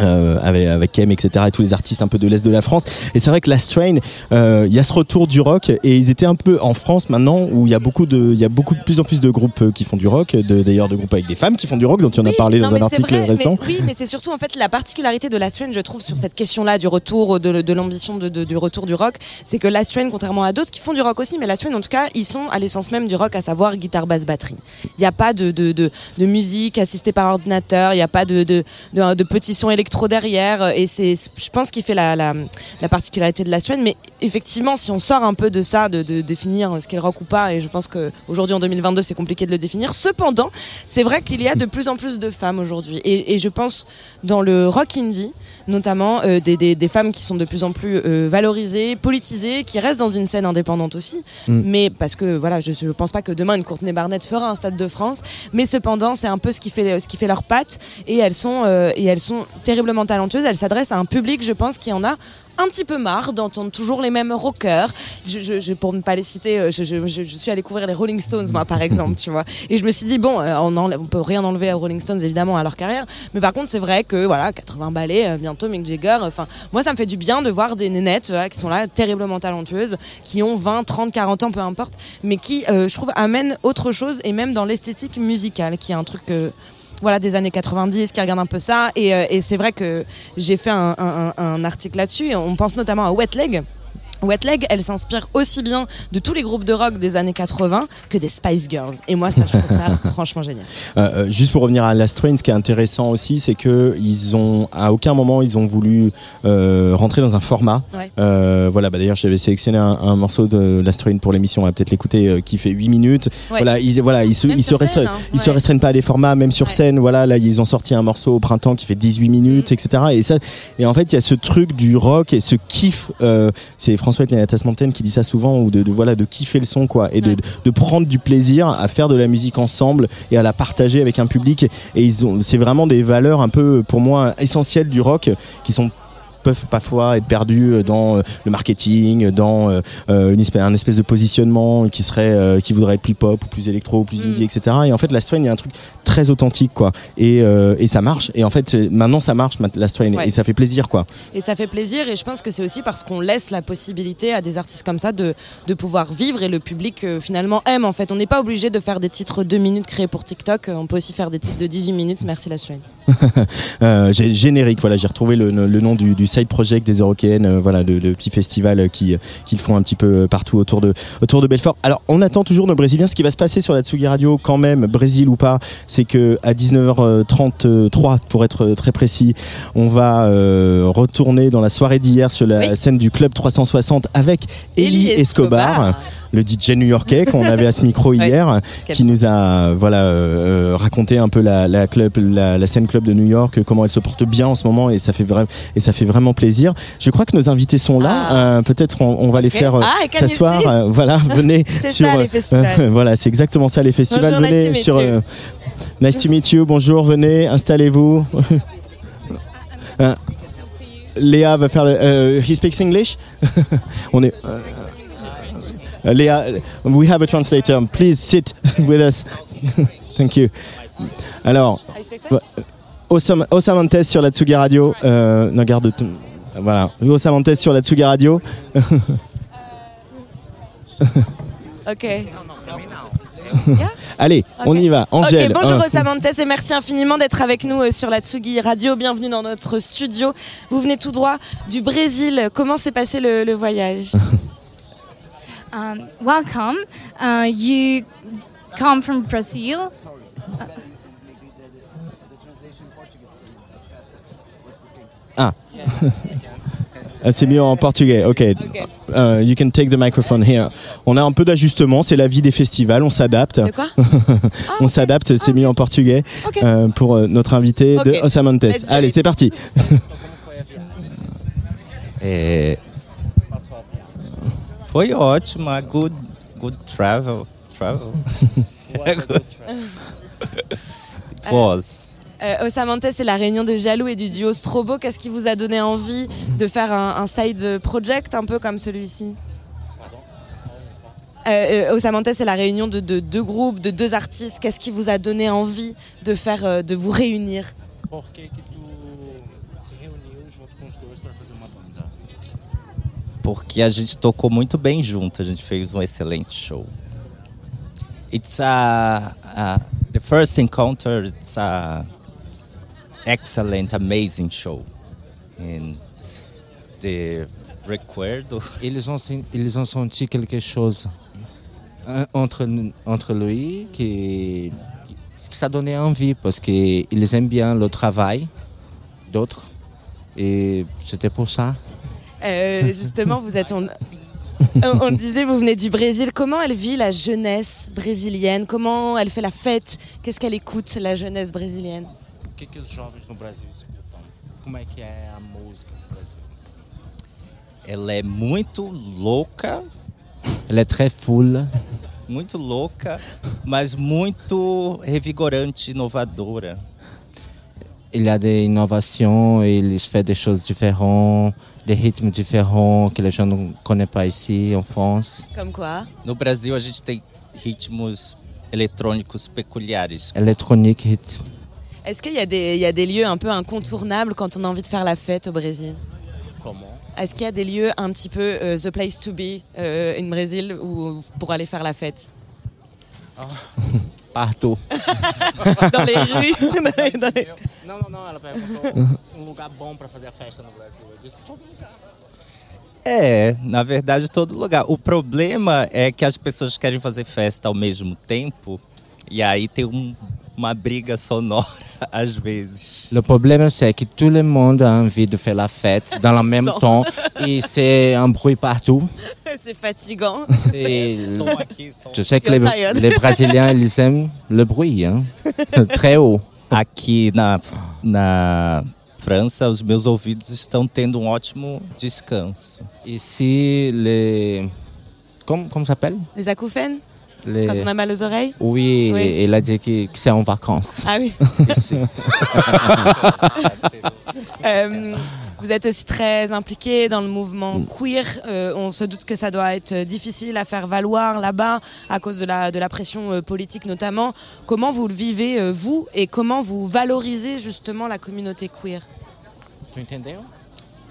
Euh, avec, avec Kem, etc. et tous les artistes un peu de l'Est de la France. Et c'est vrai que Last Train, euh, il y a ce retour du rock et ils étaient un peu en France maintenant où il y a beaucoup de, il y a beaucoup de plus en plus de groupes euh, qui font du rock, d'ailleurs de groupes avec des femmes qui font du rock dont tu en as parlé Non, dans un article vrai, récent. mais- oui, mais c'est surtout en fait la particularité de Last Train, je trouve, sur cette question-là du retour, de, de l'ambition de, du retour du rock, c'est que Last Train, contrairement à d'autres qui font du rock aussi, mais Last Train, en tout cas, ils sont à l'essence même du rock, à savoir guitare, basse, batterie. Il n'y a pas de, de, musique assistée par ordinateur, il n'y a pas de, de, de, petits sons électro derrière, et c'est, je pense, qu'il fait la, la, la particularité de Last Train, mais effectivement, si on sort un peu de ça, de, de définir ce qu'est le rock ou pas, et je pense qu'aujourd'hui, en 2022, c'est compliqué de le définir, cependant, c'est vrai qu'il y a de plus en plus de femmes aujourd'hui. Et, et je pense dans le rock indie, notamment euh, des, des, des femmes qui sont de plus en plus euh, valorisées, politisées, qui restent dans une scène indépendante aussi. Mm. Mais parce que voilà, je ne pense pas que demain une Courtenay Barnett fera un Stade de France. Mais cependant, c'est un peu ce qui fait, ce qui fait leur patte. Et elles sont, euh, et elles sont terriblement talentueuses. Elles s'adressent à un public, je pense, qui en a un petit peu marre d'entendre toujours les mêmes rockers. Pour ne pas les citer, euh, je, suis allée couvrir les Rolling Stones, moi, par exemple, tu vois. Et je me suis dit, bon, euh, on, on peut rien enlever aux Rolling Stones, évidemment, à leur carrière. Mais par contre, c'est vrai que, voilà, 80 ballets, euh, bientôt Mick Jagger. Enfin, moi, ça me fait du bien de voir des nénettes qui sont là, terriblement talentueuses, qui ont 20, 30, 40 ans, peu importe, mais qui, je trouve, amènent autre chose, et même dans l'esthétique musicale, qui est un truc que voilà, des années 90 qui regardent un peu ça. Et, euh, et c'est vrai que j'ai fait un, un- un- article là-dessus. On pense notamment à Wet Leg. Wet Leg, elle s'inspire aussi bien de tous les groupes de rock des années 80 que des Spice Girls. Et moi, ça, je trouve ça franchement génial. Euh, euh, juste pour revenir à Last Train, ce qui est intéressant aussi, c'est que ils ont à aucun moment ils ont voulu euh, rentrer dans un format. Ouais. Voilà, bah d'ailleurs j'avais sélectionné un, un morceau de Last Train pour l'émission, on va peut-être l'écouter, qui fait 8 minutes. Ouais. Voilà, ils, voilà, ils se, ils scène, hein, ils se ouais. restreignent pas à des formats, même sur scène. Voilà, là ils ont sorti un morceau au printemps qui fait 18 minutes, etc. Et ça, et en fait il y a ce truc du rock et ce kiff. c'est François Tasmontaine qui dit ça souvent, ou de, de, voilà de kiffer le son quoi, et de, de prendre du plaisir à faire de la musique ensemble et à la partager avec un public. Et ils ont, c'est vraiment des valeurs un peu pour moi essentielles du rock qui sont peuvent parfois être perdus dans euh, le marketing, dans euh, euh, une espèce, un espèce de positionnement qui serait, qui voudrait être plus pop ou plus électro ou plus indie, etc. Et en fait, la Strain, il y a un truc très authentique, quoi. Et, euh, et ça marche. Et en fait, maintenant, ça marche, la Strain, Ouais. et ça fait plaisir, quoi. Et ça fait plaisir et je pense que c'est aussi parce qu'on laisse la possibilité à des artistes comme ça de, de pouvoir vivre et le public euh, finalement aime en fait. On n'est pas obligé de faire des titres 2 minutes créés pour TikTok, on peut aussi faire des titres de 18 minutes, merci la Strain. Euh, générique, voilà, j'ai retrouvé le, le nom du, du side project des Européennes, euh, voilà, le, le petit festival qui qu'ils font un petit peu partout autour de autour de Belfort. Alors, on attend toujours nos Brésiliens. Ce qui va se passer sur la Tsugi Radio, quand même, Brésil ou pas, c'est que à 19h33, pour être très précis, on va euh, retourner dans la soirée d'hier sur la scène du club 360 avec Elie Elie Escobar. Escobar. Le DJ new-yorkais qu'on avait à ce micro hier, qui nous a voilà euh, euh, raconté un peu la, la club, la, la scène club de New York, euh, comment elle se porte bien en ce moment et ça fait vraiment et ça fait vraiment plaisir. Je crois que nos invités sont là. Euh, Peut-être on, on va les faire euh, Ah, s'asseoir. Euh, voilà, venez sur. ça, les euh, festivals. voilà, c'est exactement ça les festivals. Bonjour, venez nice to sur. meet you. euh, nice to meet you. Bonjour, venez, installez-vous. Euh, Léa va faire le. euh, he speaks English. on est. euh, euh, Léa, we have a translator. Please sit with us. Thank you. Alors, va- Osam- Osamantes sur la Tsugi Radio. Euh, non, garde tout. Voilà. Osamantes sur la Tsugi Radio. Ok. Allez, on y va. Angèle. Ok, bonjour. Osamantes et merci infiniment d'être avec nous euh, sur la Tsugi Radio. Bienvenue dans notre studio. Vous venez tout droit du Brésil. Comment s'est passé le, le voyage? Um, welcome. Uh, you come from Brazil. Uh, Ah. Ah, C'est mieux en portugais, ok. Euh, you can take the microphone here. On a un peu d'ajustement, c'est la vie des festivals, on s'adapte. Quoi? On s'adapte, c'est mieux en portugais euh, pour euh, notre invité de. Osamantes. Allez, c'est parti. É, foi ótima, good, good travel, travel. It was. Euh, Osamantes, c'est la réunion de Jaloux et du duo Strobo. Qu'est-ce qui vous a donné envie de faire un, un side project un peu comme celui-ci? Euh, euh, Osamantes, c'est la réunion de, de deux groupes, de deux artistes. Qu'est-ce qui vous a donné envie de faire, euh, de vous réunir? Porque a gente tocou muito bem junto, a gente fez um excelente show. It's a, a the first encounter. It's a excellent, amazing show, and the recuerdo. Ils ont, sen- ils ont senti quelque chose entre, entre lui qui, que ça donnait envie parce qu'ils aiment bien le travail d'autres. Et c'était pour ça. Euh, Justement, vous êtes. On, disait, vous venez du Brésil. Comment elle vit la jeunesse brésilienne? Comment elle fait la fête? Qu'est-ce qu'elle écoute, la jeunesse brésilienne? O que, que os jovens no Brasil escutam? Como é que é a música no Brasil? Ela é muito louca, Elle est très full, muito louca, mas muito revigorante, inovadora. Il y a des innovations, il fait des choses différentes, des rythmes différents que les gens ne connaissent pas ici en France. Comme quoi? No Brasil, a gente tem ritmos eletrônicos peculiares. Électronique, rythme. Est-ce qu'il y, a des- il y a des lieux un peu incontournables quand on a envie de faire la fête au Brésil? Comment? Est-ce qu'il y a des lieux un petit peu euh, the place to be euh, in Brésil où, pour aller faire la fête? Parto. Não, não, não. Ela perguntou um lugar bom para fazer a festa no Brasil. Eu disse todo lugar. É, na verdade, todo lugar. O problema é que as pessoas querem fazer festa ao mesmo tempo e aí tem um- uma briga sonora às vezes. Le problème, c'est que tout le monde a envie de faire la fête dans le même temps et c'est un bruit partout. C'est fatigant. Et je sais que les, les Brésiliens, ils aiment le bruit, hein. très haut. Aqui na, na França, os meus ouvidos estão tendo um ótimo descanso. Ici, les... Comment ça s'appelle? Les acouphènes? Les... Quand on a mal aux oreilles? Oui, Oui. il a dit que, que c'est en vacances. Ah oui. Euh, vous êtes aussi très impliqué dans le mouvement queer. Euh, on se doute que ça doit être difficile à faire valoir là-bas à cause de la, de la pression euh, politique notamment. Comment vous le vivez, euh, vous, et comment vous valorisez justement la communauté queer? Tu entendeu?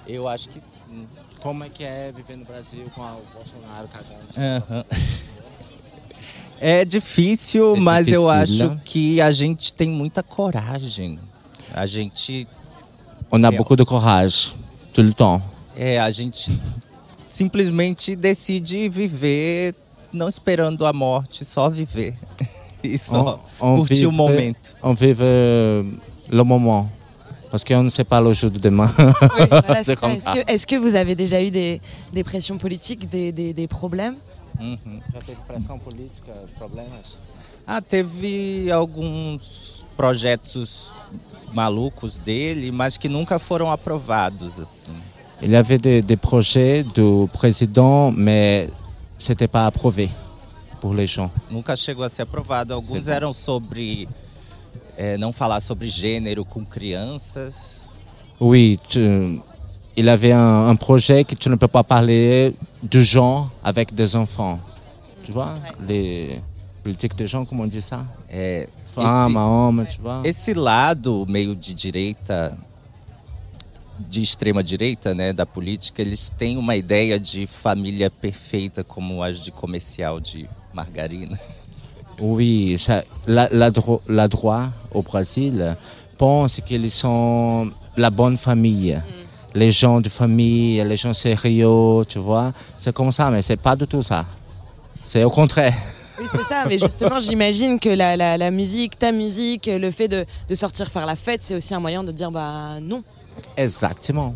Eu acho que sim. Como é que é viver no Brasil com o Bolsonaro cagando? É difícil, É mas eu difícil, acho né? que a gente tem muita coragem. A gente. On a É. beaucoup de courage, tout le temps. É, a gente simplesmente decide viver, não esperando a morte, só viver. E só curtir vive, o momento. On vive le moment. Parce qu'on ne sait pas le jour de demain. Voilà, ça. comme Est-ce ça. que, est-ce que vous avez déjà eu des, des pressions politiques, des, des- des problèmes Uhum. Já teve pressão política, problemas? Ah, teve alguns projetos malucos dele, mas que nunca foram aprovados assim. Il y avait des, des projets du président, mais c'était pas approuvé pour les gens. Nunca chegou a ser aprovado. Alguns Sim. eram sobre é, não falar sobre gênero com crianças. Oui, tu- il avait un, un projet que tu ne peux pas parler du genre avec des enfants. Tu vois Les politiques de genre, comment on dit ça É, Femme, esse- homme, tu vois Esse lado meio de direita, de extrema direita, né, da política, eles têm uma ideia de família perfeita como as de comercial de margarina. Oui, ça, la, la, dro- la droite au Brésil pense qu'ils sont la bonne famille. Les gens de famille, les gens sérieux, tu vois. C'est comme ça, mais c'est pas du tout ça. C'est au contraire. Oui, c'est ça, mais justement, j'imagine que la, la- la musique, ta musique, le fait de, de sortir faire la fête, c'est aussi un moyen de dire bah non. Exactement.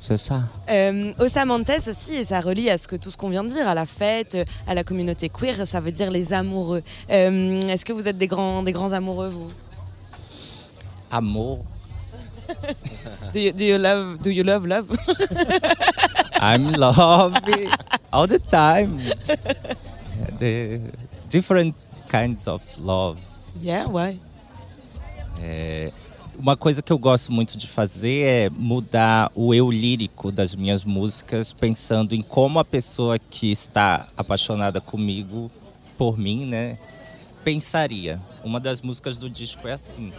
C'est ça. Euh, Osamantes aussi, et ça relie à ce que tout ce qu'on vient de dire, à la fête, à la communauté queer, ça veut dire les amoureux. Euh, Est-ce que vous êtes des grands, des grands amoureux, vous? Amor, do you, do you love, do you love love I'm love all the time. The different kinds of love. Yeah, why É, uma coisa que eu gosto muito de fazer é mudar o eu lírico das minhas músicas, pensando em como a pessoa que está apaixonada comigo, por mim, né, pensaria. Uma das músicas do disco é assim.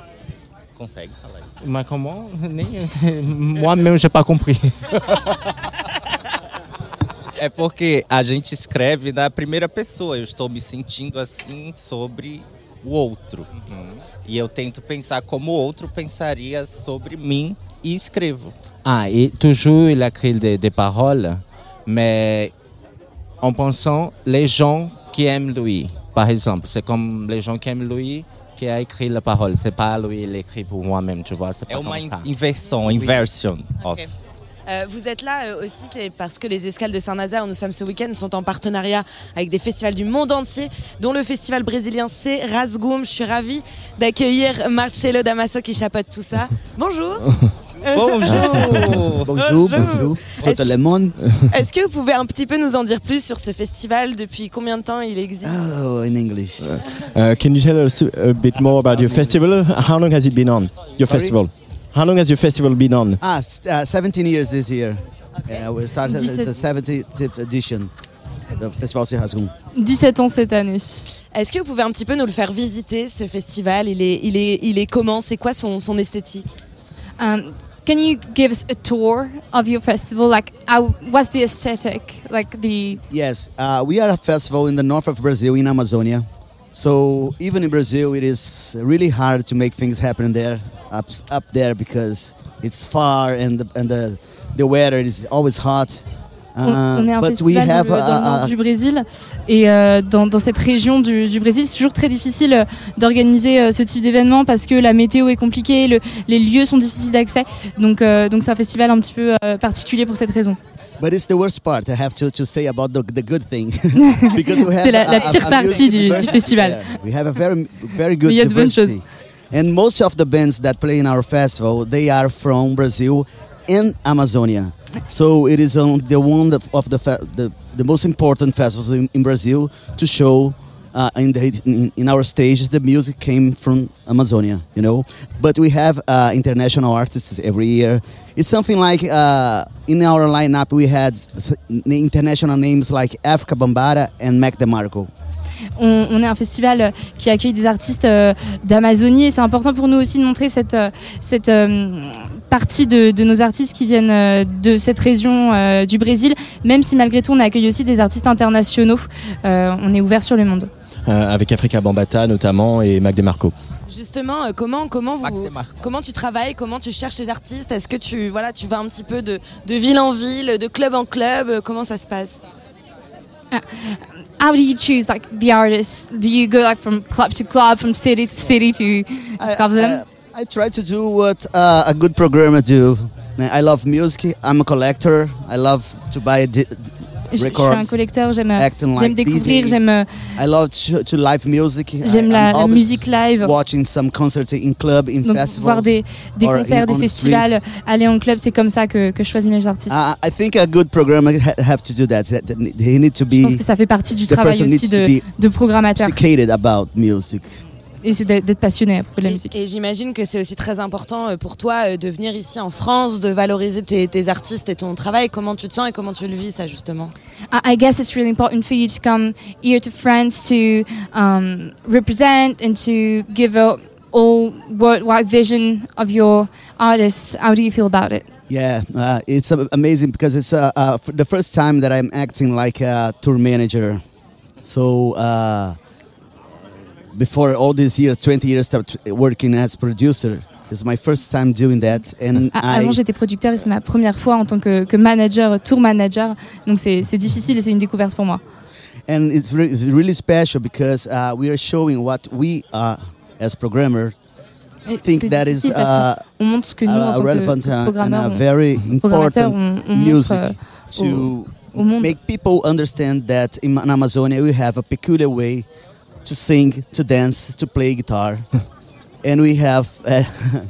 Consegue falar isso? Mais comment Nem- Moi-même, j'ai pas compris. É porque a gente escreve na primeira pessoa. Eu estou me sentindo assim sobre o outro. E eu tento pensar como o outro pensaria sobre mim e escrevo. Ah, et toujours, il a écrit des, des paroles, mais en pensant les gens qui aiment lui. Par exemple, c'est comme les gens qui aiment lui qui a écrit la parole. C'est pas lui, il écrit pour moi-même, tu vois. C'est pas comme ça. inversion of. Euh, vous êtes là euh, aussi, c'est parce que les escales de Saint-Nazaire, où nous sommes ce week-end, sont en partenariat avec des festivals du monde entier, dont le festival brésilien c'est Rasgoum. Je suis ravie d'accueillir Marcelo Damaso qui chapeaute tout ça. Bonjour. Bonjour. Bonjour, bonjour. Tout le monde. Est-ce que vous pouvez un petit peu nous en dire plus sur ce festival Depuis combien de temps il existe? Oh, in English. Uh, can you tell us a bit more about your festival? How long has it been on? Your Sorry? festival? How long has your festival been on? Ah, uh, 17 years this year. Yeah, we started the 70th edition. The festival Sihasgun. 17 ans cette année. Est-ce que vous pouvez un petit peu nous le faire visiter ce festival? Il est, il est, il est comment? C'est quoi son, son esthétique? Um, can you give us a tour of your festival? Like, what's the aesthetic? Like the Yes, uh, we are a festival in the north of Brazil, in Amazonia. So even in Brazil, it is really hard to make things happen there, up, up there, because it's far and the, and the, the weather is always hot. On, on est un but we festival have dans le, a- nord a- du Brésil et euh, dans, dans cette région du, du Brésil, c'est toujours très difficile euh, d'organiser euh, ce type d'événement parce que la météo est compliquée, le- les lieux sont difficiles d'accès. Donc, donc c'est un festival un petit peu particulier pour cette raison. But it's the worst part. I have to, to say about the, the good thing. Because we have C'est la- a- la a- pire a partie music du- du festival. there. We have a very, very good il y a de bonnes diversity. And most of the bands that play in our festival, they are from Brazil and Amazonia. So it is the one of, the, the the most important festivals in, in Brazil to show uh, in, the, in, in our stages the music came from Amazonia, you know. But we have uh, international artists every year. It's something like uh, in our lineup we had international names like Africa Bambara and Mac DeMarco. On, on est un festival qui accueille des artistes euh, d'Amazonie et c'est important pour nous aussi de montrer cette, euh, cette euh, partie de, de nos artistes qui viennent euh, de cette région euh, du Brésil, même si malgré tout on accueille aussi des artistes internationaux. Euh, on est ouvert sur le monde. Euh, avec Africa Bambata notamment et Mac DeMarco. Justement, euh, comment, comment, vous, comment tu travailles Comment tu cherches tes artistes? Est-ce que tu, voilà, tu vas un petit peu de, de ville en ville, de club en club? Comment ça se passe? How do you choose like the artists? Do you go like from club to club, from city to city to discover them? I try to do what uh, a good programmer do. I love music. I'm a collector. I love to buy. Di- Je, suis un collecteur, j'aime euh, like découvrir, j'aime euh, I love to, to live music. J'aime la- la musique live. Watching some concerts in club, in donc festivals. voir des, des concerts, des festivals, aller en club, c'est comme ça que, que je choisis mes artistes. I, I think a good programmer ha- have to do that. they need to be. je pense que ça fait partie du travail aussi de, de programmateur. about music. Et c'est d'être passionné de la musique. Et j'imagine que c'est aussi très important euh, pour toi euh, de venir ici en France, de valoriser tes, tes artistes et ton travail. Comment tu te sens et comment tu le vis ça justement? I, I guess it's really important for you to come here to France to um, represent and to give a all worldwide vision of your artists. How do you feel about it? Yeah, uh, it's uh, amazing because it's uh, uh, f- the first time that I'm acting like a tour manager. So uh, before all these years, 20 years working as producer, it's my first time doing that, and Ah, I. Avant, j'étais producteur et c'est ma première fois en tant que, que manager, tour manager. Donc c'est difficile et c'est une découverte pour moi. and it's, re- really special because uh, we are showing what we are as programmer Et think that is uh, montre ce que nous, en uh, tant relevant que uh, and a very important on- on music euh, to au monde. make people understand that in Amazonia we have a peculiar way to sing, to dance, to play guitar, and we have uh,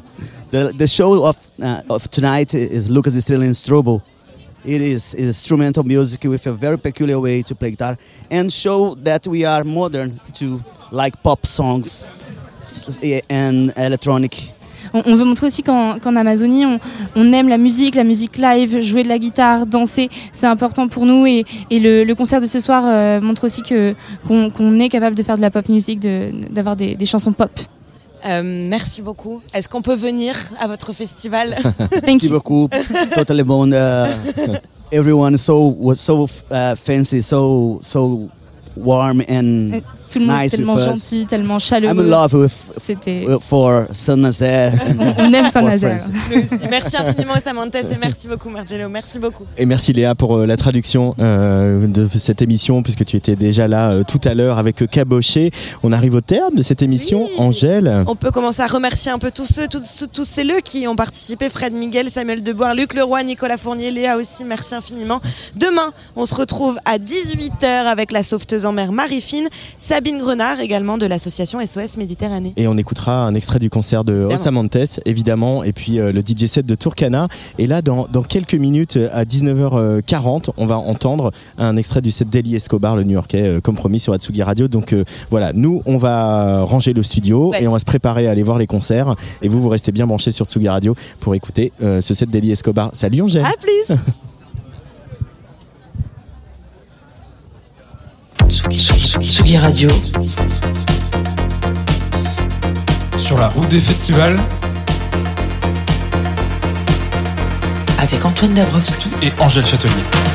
the the show of uh, of tonight is Lucas Estrela and Strobo. It is, is instrumental music with a very peculiar way to play guitar and show that we are modern to like pop songs and electronic. On, on veut montrer aussi qu'en Amazonie, on, on aime la musique, la musique live, jouer de la guitare, danser, c'est important pour nous. Et, et le, le concert de ce soir euh, montre aussi qu'on est capable de faire de la pop music, de- d'avoir des, des chansons pop. Euh, Merci beaucoup. Est-ce qu'on peut venir à votre festival Merci beaucoup. totally bon. Uh, everyone so was so uh, fancy, so so warm and Tout le monde nice est tellement us. gentil, tellement I'm chaleureux. in love with, C'était- for Saint-Nazaire. On aime Saint-Nazaire. Merci infiniment Samantes et merci beaucoup Marcello. Merci beaucoup. Et merci Léa pour euh, la traduction euh, de cette émission, puisque tu étais déjà là euh, tout à l'heure avec Cabochet. On arrive au terme de cette émission. Angèle On peut commencer à remercier un peu tous ceux, tous, ces leux qui ont participé. Fred Miguel, Samuel Deboire, Luc Leroy, Nicolas Fournier, Léa aussi. Merci infiniment. Demain, on se retrouve à 18h avec la sauveteuse en mer Marie-Fine, Sabine Grenard également de l'association SOS Méditerranée. Et on écoutera un extrait du concert de Évidemment. Osamantes, évidemment, et puis euh, le DJ set de Turkana. Et là, dans, dans quelques minutes, euh, à 19h40, on va entendre un extrait du set d'Eli Escobar, le New-Yorkais, euh, comme promis sur Atsugi Radio. Donc euh, voilà, nous, on va ranger le studio Ouais. et on va se préparer à aller voir les concerts. Et vous, vous restez bien branchés sur Tsugi Radio pour écouter euh, ce set d'Eli Escobar. Salut Angèle À plus Tsugi, Tsugi, Tsugi Radio. Sur la route des festivals Avec Antoine Dabrowski et Angèle Châtelier.